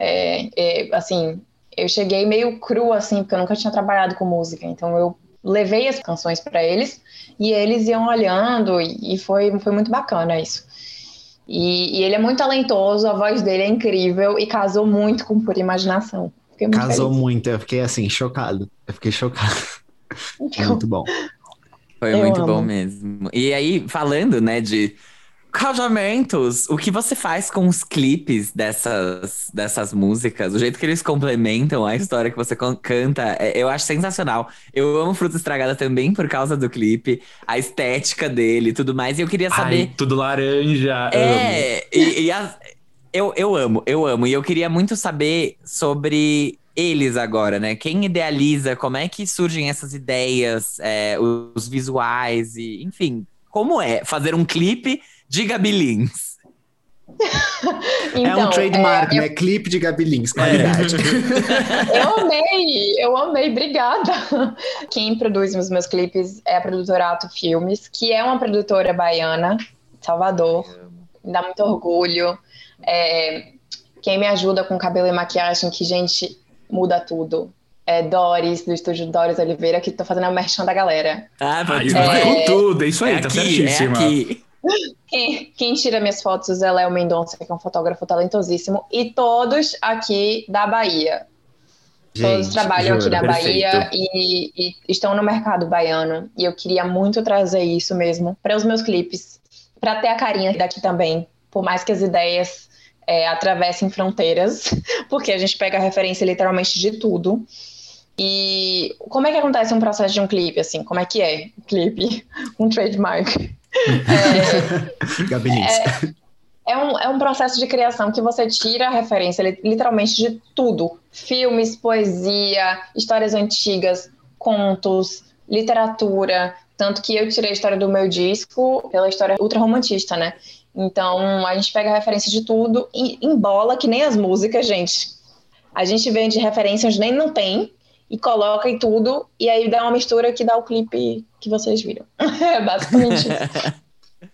É, é, assim, eu cheguei meio crua, assim, porque eu nunca tinha trabalhado com música, então eu levei as canções para eles e eles iam olhando e, foi, foi muito bacana isso. E, e, ele é muito talentoso, a voz dele é incrível e casou muito com Pura Imaginação. Muito casou feliz. muito, eu fiquei assim, chocado. Eu fiquei chocado. muito bom. Foi muito amo. bom mesmo. E aí, falando, né, de Casamentos, o que você faz com os clipes dessas, dessas músicas? O jeito que eles complementam a história que você canta, é, eu acho sensacional. Eu amo Fruta Estragada também por causa do clipe, a estética dele e tudo mais. E eu queria saber. Ai, tudo laranja. É, e, e a, eu, eu amo, eu amo. E eu queria muito saber sobre eles agora, né? Quem idealiza, como é que surgem essas ideias, é, os visuais e, enfim, como é fazer um clipe de Gabilins. então, é um trademark, é, né? Eu... Clipe de Gabilins, qualidade. É. eu amei, eu amei, obrigada. Quem produz os meus clipes é a produtora Ato Filmes, que é uma produtora baiana, Salvador. Me dá muito orgulho. É, quem me ajuda com cabelo e maquiagem, que, gente, muda tudo. É Doris, do estúdio Doris Oliveira, que tô fazendo a merchan da galera. Ah, ah, é, com tudo, é isso aí, é tá aqui, certíssima. É aqui. Quem, quem, tira minhas fotos é Léo Mendonça, que é um fotógrafo talentosíssimo, e todos aqui da Bahia. Gente, todos trabalham juro, aqui perfeito. Bahia e, e, estão no mercado baiano. E eu queria muito trazer isso mesmo para os meus clipes, para ter a carinha daqui também. Por mais que as ideias é, atravessem fronteiras, porque a gente pega referência literalmente de tudo. E como é que acontece um processo de um clipe, assim? Como é que é? Clipe, um trademark. É. É, é, um, é um processo de criação que você tira a referência literalmente de tudo: filmes, poesia, histórias antigas, contos, literatura. Tanto que eu tirei a história do meu disco pela história ultra-romantista, né? Então a gente pega a referência de tudo e embola que nem as músicas, gente. A gente vende referência onde nem não tem e coloca em tudo, e aí dá uma mistura que dá o clipe que vocês viram. É basicamente isso.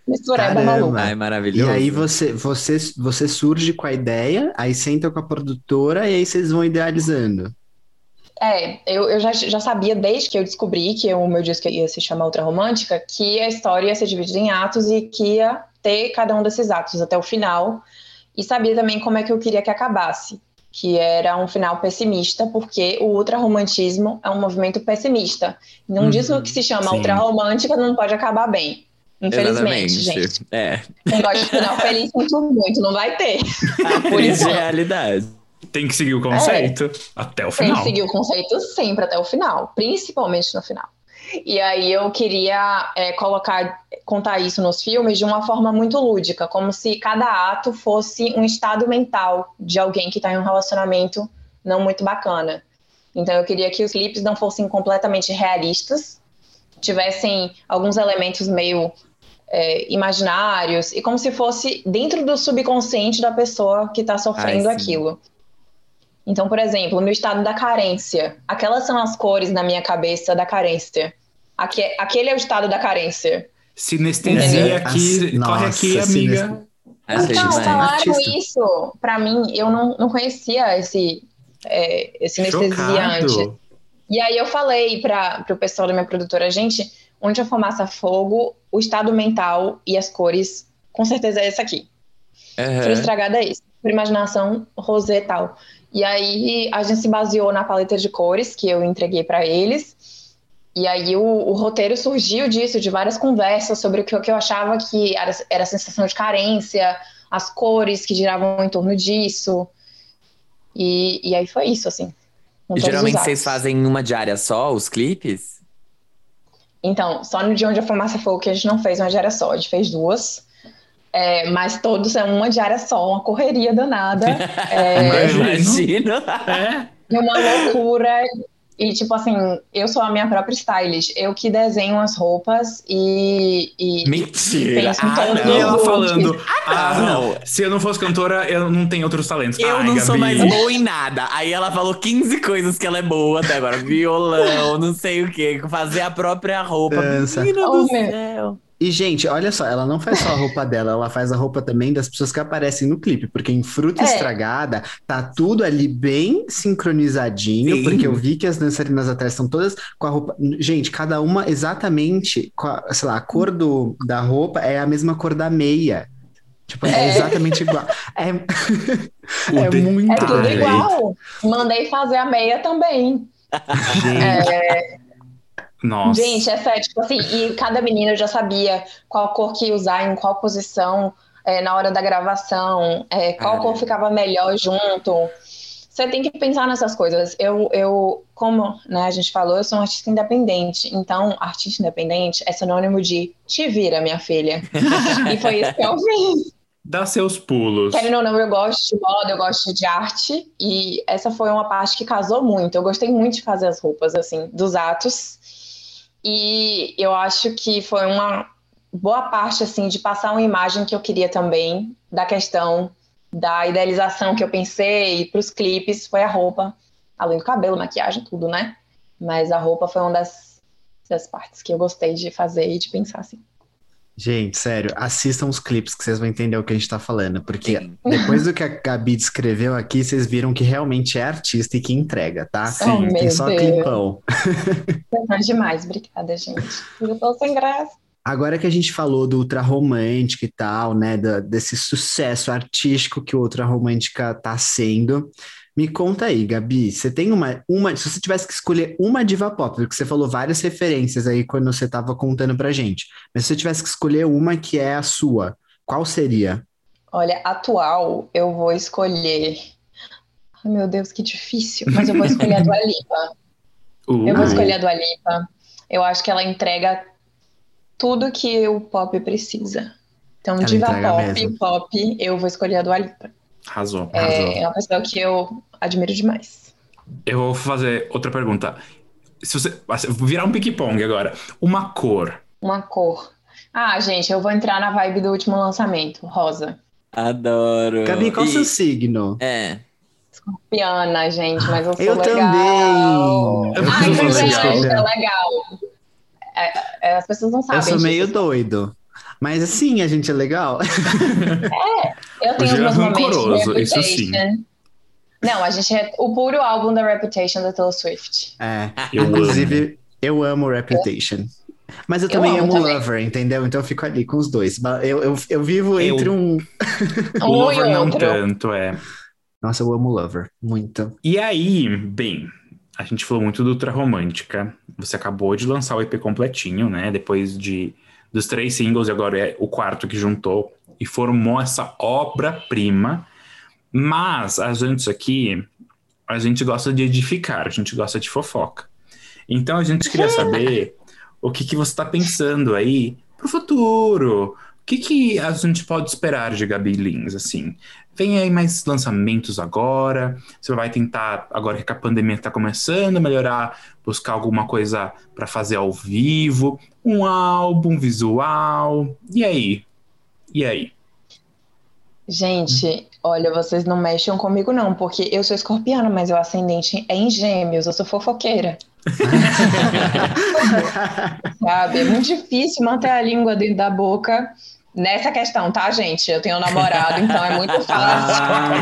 Mistureba maluca. Ai, maravilhoso. E aí você, você, você surge com a ideia, aí senta com a produtora e aí vocês vão idealizando. É, eu, eu já, já sabia desde que eu descobri que o meu disco ia se chamar Ultra Romântica, que a história ia ser dividida em atos e que ia ter cada um desses atos até o final. E sabia também como é que eu queria que acabasse que era um final pessimista, porque o ultrarromantismo é um movimento pessimista. Num uhum, disco que se chama ultrarromântica não pode acabar bem. Infelizmente, Exatamente. gente. É. Quem gosta de final feliz, muito, muito, não vai ter. Por isso é realidade. Tem que seguir o conceito é. até o final. Tem que seguir o conceito sempre até o final, principalmente no final. E aí eu queria é, colocar, contar isso nos filmes de uma forma muito lúdica, como se cada ato fosse um estado mental de alguém que está em um relacionamento não muito bacana. Então eu queria que os clipes não fossem completamente realistas, tivessem alguns elementos meio é, imaginários e como se fosse dentro do subconsciente da pessoa que está sofrendo Ai, aquilo. Então, por exemplo, no estado da carência, aquelas são as cores na minha cabeça da carência. Aque, aquele é o estado da carência. Sinestesia aqui, Nossa, corre aqui, amiga. Então, falaram isso pra mim, eu não, não conhecia esse, é, esse anestesia antes. E aí eu falei para o pessoal da minha produtora, gente, onde a fumaça fogo, o estado mental e as cores, com certeza é esse aqui. Uhum. estragada é isso. Por imaginação, rosé e tal. E aí a gente se baseou na paleta de cores que eu entreguei para eles. E aí o, o, roteiro surgiu disso, de várias conversas sobre o que, o que eu achava que era, era a sensação de carência, as cores que giravam em torno disso. E, e aí foi isso, assim. Geralmente vocês fazem uma diária só, os clipes? Então, só no dia onde a fumaça foi que a gente não fez uma diária só, a gente fez duas. É, mas todos é uma diária só, uma correria danada. É, Imagino. É. Uma loucura. E, tipo assim, eu sou a minha própria stylist. Eu que desenho as roupas e. e Mentira! Ah, e ela falando: ah, ah, não. Se eu não fosse cantora, eu não tenho outros talentos. Eu Ai, não Gabi. sou mais boa em nada. Aí ela falou 15 coisas que ela é boa até agora: violão, não sei o que, fazer a própria roupa. Dança. Menina oh, do céu. E, gente, olha só, ela não faz só a roupa dela, ela faz a roupa também das pessoas que aparecem no clipe, porque em Fruta é. Estragada tá tudo ali bem sincronizadinho, Sim. porque eu vi que as dançarinas atrás estão todas com a roupa. Gente, cada uma exatamente, a, sei lá, a cor do, da roupa é a mesma cor da meia. Tipo, é, é exatamente igual. É, é muito. É tudo igual. Mandei fazer a meia também. Gente. É. Nossa. Gente, é sério, tipo assim, e cada menina já sabia qual cor que ia usar, em qual posição é, na hora da gravação, é, qual cor ficava melhor junto. Você tem que pensar nessas coisas. Eu, eu como né, a gente falou, eu sou um artista independente. Então, artista independente é sinônimo de te vira, minha filha. e foi isso que eu fiz. Dá seus pulos. Querendo ou não, eu gosto de moda, eu gosto de arte. E essa foi uma parte que casou muito. Eu gostei muito de fazer as roupas, assim, dos atos. E eu acho que foi uma boa parte assim de passar uma imagem que eu queria também da questão da idealização que eu pensei para os clipes foi a roupa, além do cabelo, maquiagem, tudo, né? Mas a roupa foi uma das, das partes que eu gostei de fazer e de pensar assim. Gente, sério, assistam os clipes que vocês vão entender o que a gente tá falando, porque Sim. depois do que a Gabi descreveu aqui, vocês viram que realmente é artista e que entrega, tá? Sim, oh, tem só Deus. clipão. É demais, obrigada, gente. Eu tô sem graça. Agora que a gente falou do Ultra Romântica e tal, né, do, desse sucesso artístico que o Ultra Romântica tá sendo, me conta aí, Gabi, você tem uma, uma. Se você tivesse que escolher uma diva pop, porque você falou várias referências aí quando você estava contando pra gente, mas se você tivesse que escolher uma que é a sua, qual seria? Olha, atual, eu vou escolher. Ai, meu Deus, que difícil. Mas eu vou escolher a Dua Lipa. Uh, Eu vou escolher a Dua Lipa. Eu acho que ela entrega tudo que o pop precisa. Então, Ela diva pop, mesmo. pop, eu vou escolher a Dua Lipa. Arrasou, arrasou. É, é uma pessoa que eu admiro demais. Eu vou fazer outra pergunta. Se você. Vou virar um ping-pong agora. Uma cor. Uma cor. Ah, gente, eu vou entrar na vibe do último lançamento, rosa. Adoro. Gabi, qual o E- seu signo? É. Escorpiana, gente, mas eu sou Eu legal. também. Eu Ai, sou pois é, legal. é legal. É, é, as pessoas não sabem. Eu sou meio disso. doido. Mas assim, a gente é legal. Eu tenho meus Jean é momentos de rancoroso, isso sim. Reputation. Não, a gente é o puro álbum da Reputation da Taylor Swift. É. Eu Inclusive, eu amo Reputation. Mas eu Eu também amo amo também. Lover, entendeu? Então eu fico ali com os dois. Eu, eu, eu vivo Eu- entre um. O Um Lover e não outro. tanto, é. Nossa, eu amo Lover. Muito. E aí, bem, a gente falou muito do Ultra Romântica. Você acabou de lançar o EP completinho, né? Depois de dos três singles, e agora é o quarto que juntou e formou essa obra-prima. Mas a gente aqui, a gente gosta de edificar, a gente gosta de fofoca. Então a gente queria saber o que, que você está pensando aí pro futuro. O que, que a gente pode esperar de Gabi Lins, assim? Vem aí mais lançamentos agora? Você vai tentar, agora que a pandemia está começando, melhorar, buscar alguma coisa para fazer ao vivo? Um álbum visual? E aí? E aí? Gente, olha, vocês não mexam comigo não, porque eu sou escorpiana, mas o ascendente é em gêmeos, eu sou fofoqueira, sabe? É muito difícil manter a língua dentro da boca nessa questão, tá, gente? Eu tenho um namorado, então é muito fácil. Ah,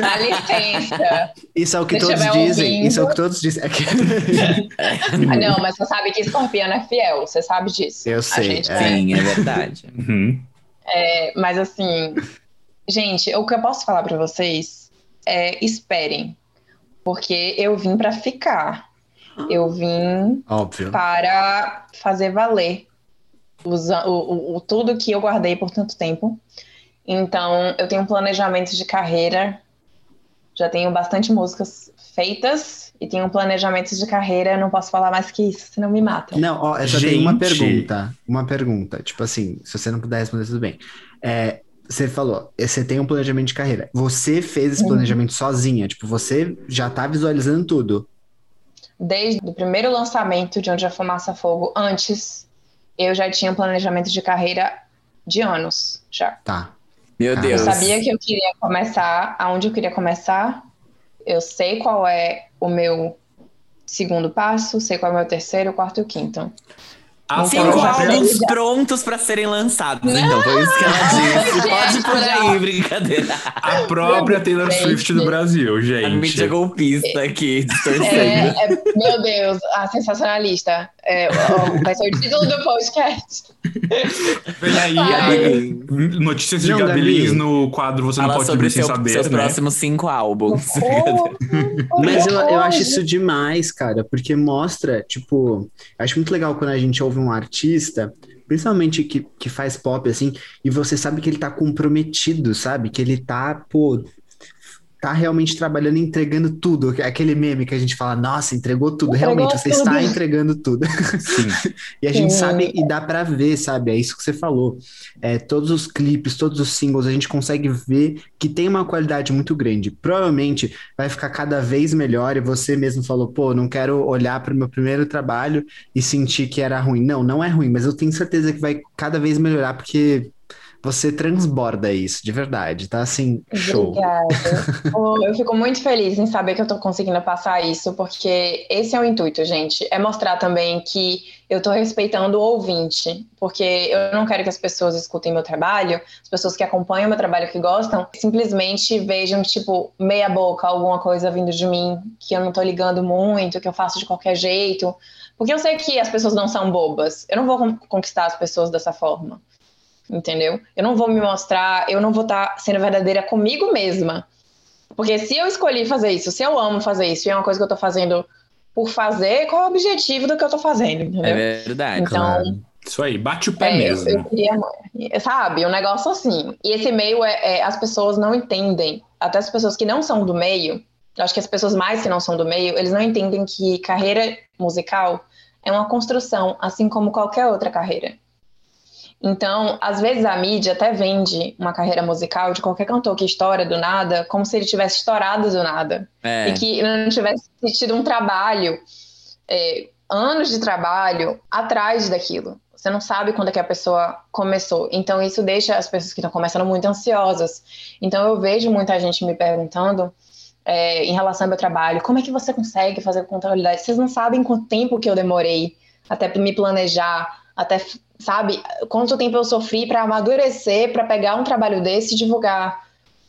Dá licença. isso é o que Se todos dizem. ouvindo. Isso é o que todos dizem. É que- Ah, não, mas você sabe que escorpiano é fiel, você sabe disso. Eu A sei, gente é. Sim, é verdade. Uhum. É, mas assim, gente, o que eu posso falar pra vocês é esperem, porque eu vim pra ficar. Eu vim Óbvio. para fazer valer usa- o, o- tudo que eu guardei por tanto tempo. Então, eu tenho um planejamento de carreira, já tenho bastante músicas feitas e tenho um planejamento de carreira. Não posso falar mais que isso, senão me matam. Não, ó, eu só tenho uma Gente. pergunta. Uma pergunta. Tipo assim, se você não puder responder, tudo bem. É, você falou, você tem um planejamento de carreira. Você fez esse Uhum. planejamento sozinha? Tipo, você já tá visualizando tudo? Desde o primeiro lançamento de Onde a Fumaça Fogo, antes, eu já tinha um planejamento de carreira de anos já. Tá. Meu Ah. Eu Deus. sabia que eu queria começar, aonde eu queria começar. Eu sei qual é o meu segundo passo, sei qual é o meu terceiro, quarto e o quinto. A Cinco álbuns prontos pra serem lançados. Então, foi isso que ela disse. gente, Pode por aí, brincadeira. A própria Taylor Gente. Swift do Brasil, A mídia gente. golpista aqui, distorcendo. É, é- meu Deus, a sensacionalista. É, ó, vai ser o título do podcast. Vem aí, notícias de Não, Gabi. Lins no quadro Você Não Fala Pode sobre Sem seu- Saber, seus né? próximos cinco álbuns. Mas eu, eu acho isso demais, cara, porque mostra, tipo, acho muito legal quando a gente ouve um artista, principalmente que, que faz pop, assim, e você sabe que ele tá comprometido, sabe? Que ele tá, pô, tá realmente trabalhando e entregando tudo. Aquele meme que a gente fala, nossa, entregou tudo. Entregou realmente, você está tudo. entregando tudo. Sim. E a gente Sim. sabe e dá pra ver, sabe? É isso que você falou. É, todos os clipes, todos os singles, a gente consegue ver que tem uma qualidade muito grande. Provavelmente vai ficar cada vez melhor. E você mesmo falou, pô, não quero olhar para o meu primeiro trabalho e sentir que era ruim. Não, não é ruim, mas eu tenho certeza que vai cada vez melhorar porque você transborda isso, de verdade. Tá assim, show. Obrigada. Eu fico muito feliz em saber que eu tô conseguindo passar isso, porque esse é o intuito, gente. É mostrar também que eu tô respeitando o ouvinte, porque eu não quero que as pessoas escutem meu trabalho, as pessoas que acompanham meu trabalho, que gostam, simplesmente vejam, tipo, meia boca, alguma coisa vindo de mim, que eu não tô ligando muito, que eu faço de qualquer jeito. Porque eu sei que as pessoas não são bobas. Eu não vou con- conquistar as pessoas dessa forma. Entendeu? Eu não vou me mostrar, eu não vou estar sendo verdadeira comigo mesma. Porque se eu escolhi fazer isso, se eu amo fazer isso, e é uma coisa que eu tô fazendo por fazer, qual é o objetivo do que eu tô fazendo, entendeu? É verdade. Então, Claro. Isso aí, bate o pé É, mesmo. Eu queria, sabe, um negócio assim. E esse meio é, é- as pessoas não entendem, até as pessoas que não são do meio, eu acho que as pessoas mais que não são do meio, eles não entendem que carreira musical é uma construção, assim como qualquer outra carreira. Então, às vezes a mídia até vende uma carreira musical de qualquer cantor que estoura do nada, como se ele tivesse estourado do nada É. e que não tivesse tido um trabalho, é, anos de trabalho atrás daquilo. Você não sabe quando é que a pessoa começou. Então, isso deixa as pessoas que estão começando muito ansiosas. Então, eu vejo muita gente me perguntando é, em relação ao meu trabalho, como é que você consegue fazer com contabilidade? Vocês não sabem quanto tempo que eu demorei até me planejar, até, sabe, quanto tempo eu sofri para amadurecer, para pegar um trabalho desse e divulgar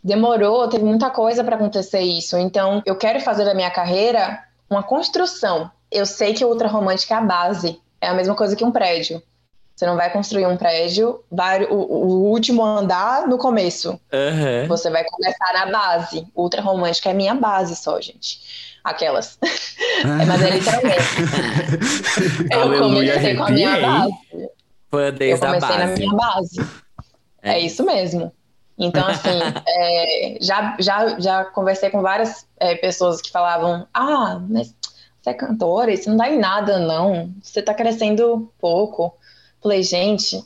demorou, teve muita coisa para acontecer isso. Então, eu quero fazer da minha carreira uma construção. Eu sei que o ultra romântico é a base, é a mesma coisa que um prédio. Você não vai construir um prédio, vai, o, o último andar no começo. Aham. Você vai começar na base. Ultra romântica é minha base só, gente. Aquelas. É, mas é literalmente. Eu Aleluia, comecei com a minha base. Fã Eu desde a comecei na minha base. É. É isso mesmo. Então, assim, é, já, já, já conversei com várias é, pessoas que falavam: Ah, mas você é cantora, isso não dá em nada, não. Você tá crescendo pouco. Falei, gente,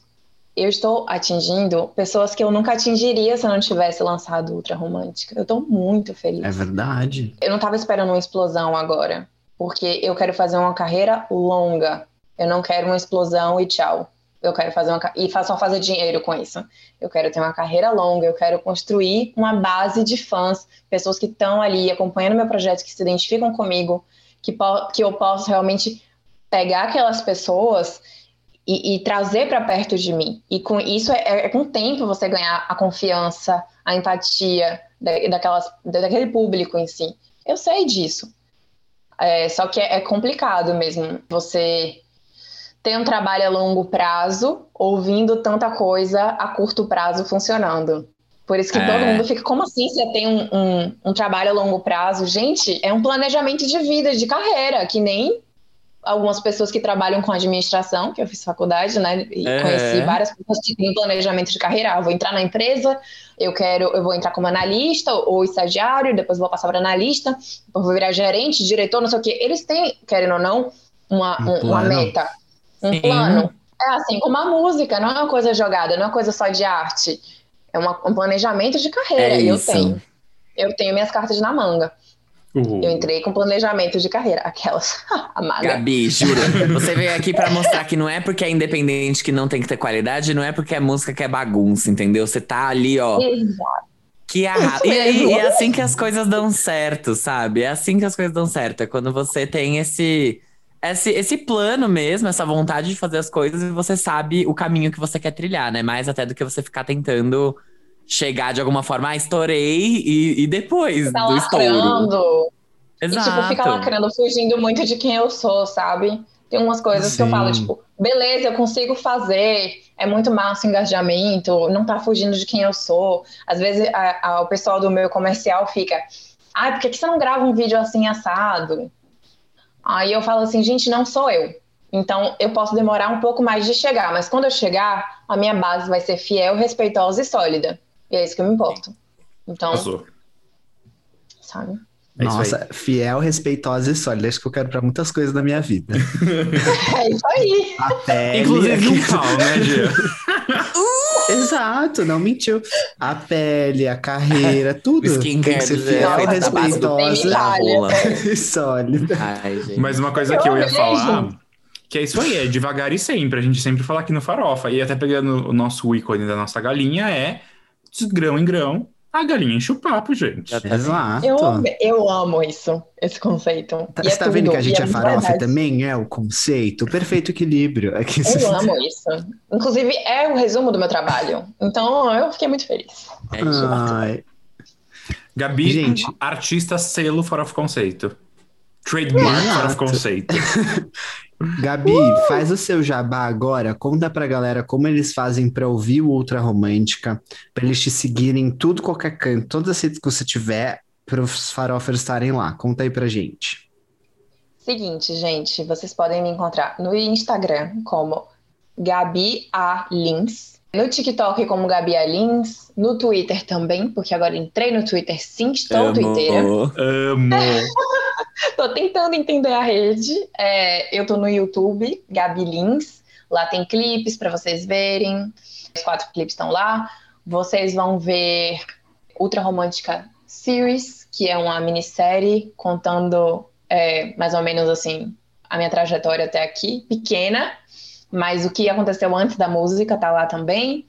eu estou atingindo pessoas que eu nunca atingiria se eu não tivesse lançado Ultra Romântica. Eu tô muito feliz. É verdade. Eu não tava esperando uma explosão agora, porque eu quero fazer uma carreira longa. Eu não quero uma explosão e tchau. Eu quero fazer uma e fa- só fazer dinheiro com isso. Eu quero ter uma carreira longa, eu quero construir uma base de fãs, pessoas que estão ali acompanhando meu projeto, que se identificam comigo, que, que eu posso realmente pegar aquelas pessoas e, e trazer para perto de mim. E com isso é, é com o tempo você ganhar a confiança, a empatia da- daquelas, daquele público em si. Eu sei disso. É, só que é, é complicado mesmo você ter um trabalho a longo prazo, ouvindo tanta coisa a curto prazo funcionando. Por isso que É. todo mundo fica, como assim você tem um, um, um trabalho a longo prazo? Gente, é um planejamento de vida, de carreira, que nem algumas pessoas que trabalham com administração, que eu fiz faculdade, né? E É. conheci várias pessoas que têm um planejamento de carreira. Ah, vou entrar na empresa, eu quero, eu vou entrar como analista ou estagiário, depois vou passar para analista, depois vou virar gerente, diretor, não sei o quê. Eles têm, querendo ou não, uma, Um um- uma meta, um Sim. plano. É assim como a música, não é uma coisa jogada, não é uma coisa só de arte. É uma- um planejamento de carreira. É e eu isso. tenho. Eu tenho minhas cartas na manga. Uh, Eu entrei com planejamento de carreira. Aquelas. a maga. Gabi, juro. Você veio aqui pra mostrar que não é porque é independente que não tem que ter qualidade, não é porque é música que é bagunça, entendeu? Você tá ali, ó. Exato. Que arra... Isso e, e é assim que as coisas dão certo, sabe? É assim que as coisas dão certo. É quando você tem esse, esse, esse plano mesmo, essa vontade de fazer as coisas e você sabe o caminho que você quer trilhar, né? Mais até do que você ficar tentando chegar de alguma forma, ah, estourei e, e depois Tá do estouro. lacrando. Exato. E, tipo, fica lacrando, fugindo muito de quem eu sou, sabe? Tem umas coisas que eu Sim. falo, tipo, beleza, eu consigo fazer, é muito massa o engajamento, não tá fugindo de quem eu sou. Às vezes a- a- o pessoal do meu comercial fica, ai, por que, que você não grava um vídeo assim assado? Aí eu falo assim, gente, não sou eu. Então eu posso demorar um pouco mais de chegar, mas quando eu chegar, a minha base vai ser fiel, respeitosa e sólida. E é isso que eu me importo. Então, Arrasou. sabe? É Nossa, fiel, respeitosa e sólida. Acho que eu quero pra muitas coisas da minha vida. É isso aí. A pele. Inclusive um pau, né, Gia? Exato, não mentiu. A pele, a carreira, tudo. Tem que ser fiel, do- respeitosa rola. e sólida. Ai, gente. Mas uma coisa que eu ia falar, que é isso aí, é devagar e sempre. A gente sempre fala aqui no Farofa. E até pegando o nosso ícone da nossa galinha, é de grão em grão, a galinha enche o papo, gente. Tá- Exato. Eu, eu amo isso, esse conceito. Tá- é Você tá vendo tudo, que a gente é muito farofa verdade. também? É o conceito, o perfeito equilíbrio. É que Eu amo isso. Inclusive, é o resumo do meu trabalho. Então, eu fiquei muito feliz. É isso. Ai, Gabi, Gente. artista selo Farofa Conceito. Trademark. Farofa Conceito. Gabi, faz o seu jabá agora. Conta pra galera como eles fazem pra ouvir o Ultra Romântica, pra eles te seguirem em tudo, qualquer canto, todas as redes que você tiver, para os farofers estarem lá. Conta aí pra gente. Seguinte, gente, vocês podem me encontrar no Instagram como Gabi A. Lins. No TikTok como Gabi A. Lins. No Twitter também, porque agora entrei no Twitter sim, estou Amo. twitteira. Amo. Tô tentando entender a rede. É, eu tô no YouTube, Gabi Lins. Lá tem clipes para vocês verem. Os quatro clipes estão lá. Vocês vão ver Ultra Romântica Series, que é uma minissérie contando é, mais ou menos assim a minha trajetória até aqui, pequena, mas o que aconteceu antes da música tá lá também.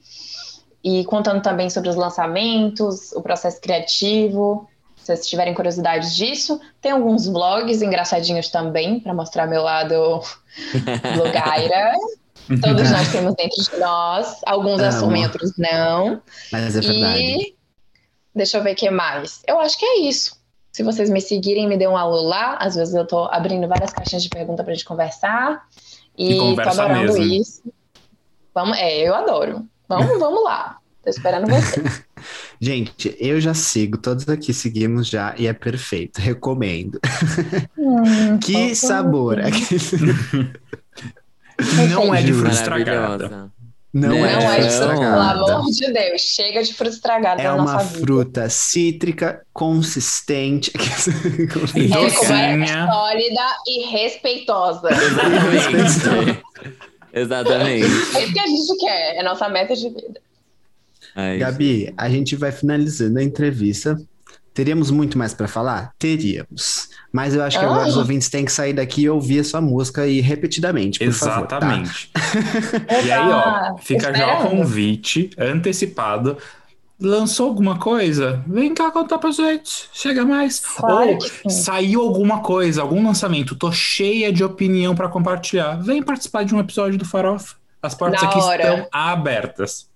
E contando também sobre os lançamentos, o processo criativo, se vocês tiverem curiosidade disso. Tem alguns vlogs engraçadinhos também, para mostrar meu lado blogueira. Todos nós temos dentro de nós. Alguns Amo. assumem, outros não. Mas é verdade. E deixa eu ver o que mais. Eu acho que é isso. Se vocês me seguirem, me dê um alô lá. Às vezes eu tô abrindo várias caixinhas de pergunta pra gente conversar. E, E tô conversa adorando mesmo. isso. Vamos, é, eu adoro. Vamos, vamos lá. Tô esperando você. Gente, eu já sigo, todos aqui seguimos já e é perfeito, recomendo. Hum, Que sabor! Não é de fruta estragada. Não, Não é, Não de é fruta isso, pelo estragada. amor de Deus. Chega de fruta estragada É na uma nossa vida. fruta cítrica, consistente. Como Docinha. é sólida e respeitosa. Exatamente. Exatamente. É isso que a gente quer. É nossa meta de vida. Ai, Gabi, a gente vai finalizando a entrevista. Teríamos muito mais para falar? Teríamos. Mas eu acho que agora Ai. os ouvintes têm que sair daqui e ouvir a sua música e repetidamente, por favor. tá? Exatamente. E aí, ó, fica já o convite antecipado. Lançou alguma coisa? Vem cá contar pra gente. Chega mais. Claro Ou saiu alguma coisa, algum lançamento. Tô cheia de opinião pra compartilhar. Vem participar de um episódio do Farofa. As portas Na aqui hora. estão abertas.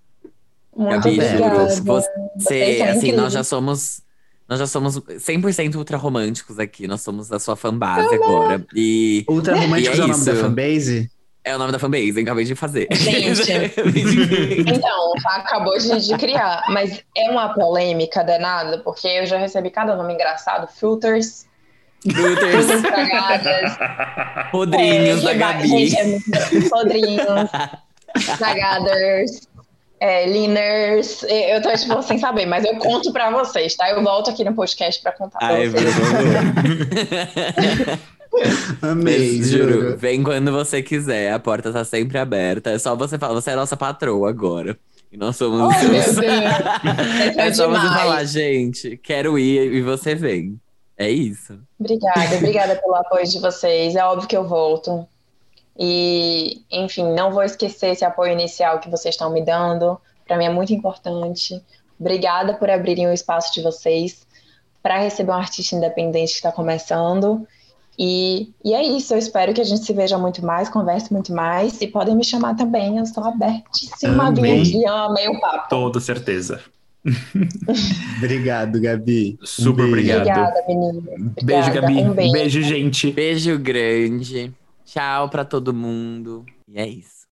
Muito Gabi, obrigada. juro, Você, são assim, nós já somos. Nós já somos 100% ultra românticos aqui. Nós somos a sua fanbase agora. E Ultra Românticos E é, é o nome da fanbase? é o nome da fanbase, eu acabei de fazer. Gente. Então, acabou de, de criar. Mas é uma polêmica danada, porque eu já recebi cada nome engraçado. Filters, Filters, podrinhos é, da vai- Gabi. Gente, é muito podrinhos, estragadas, é, leaners. Eu tô, tipo, sem saber, mas eu conto pra vocês, tá? Eu volto aqui no podcast pra contar pra Ai, vocês. Amei, juro. juro, vem quando você quiser. A porta tá sempre aberta. É só você falar, você é a nossa patroa agora. E nós somos. Oh, meu Deus. é só você demais. falar, gente, quero ir e você vem. É isso. Obrigada, obrigada pelo apoio de vocês. É óbvio que eu volto. E, enfim, não vou esquecer esse apoio inicial que vocês estão me dando. Para mim é muito importante. Obrigada por abrirem o espaço de vocês para receber um artista independente que está começando. E, e é isso. Eu espero que a gente se veja muito mais, converse muito mais. E podem me chamar também. Eu estou abertíssima. Amei. Vim amei o papo. Toda certeza. Obrigado, Gabi. Um Super beijo. obrigado. Obrigada, menina. Beijo, Obrigada. Gabi. Um beijo. beijo, gente. Beijo grande. Tchau pra todo mundo. E é isso.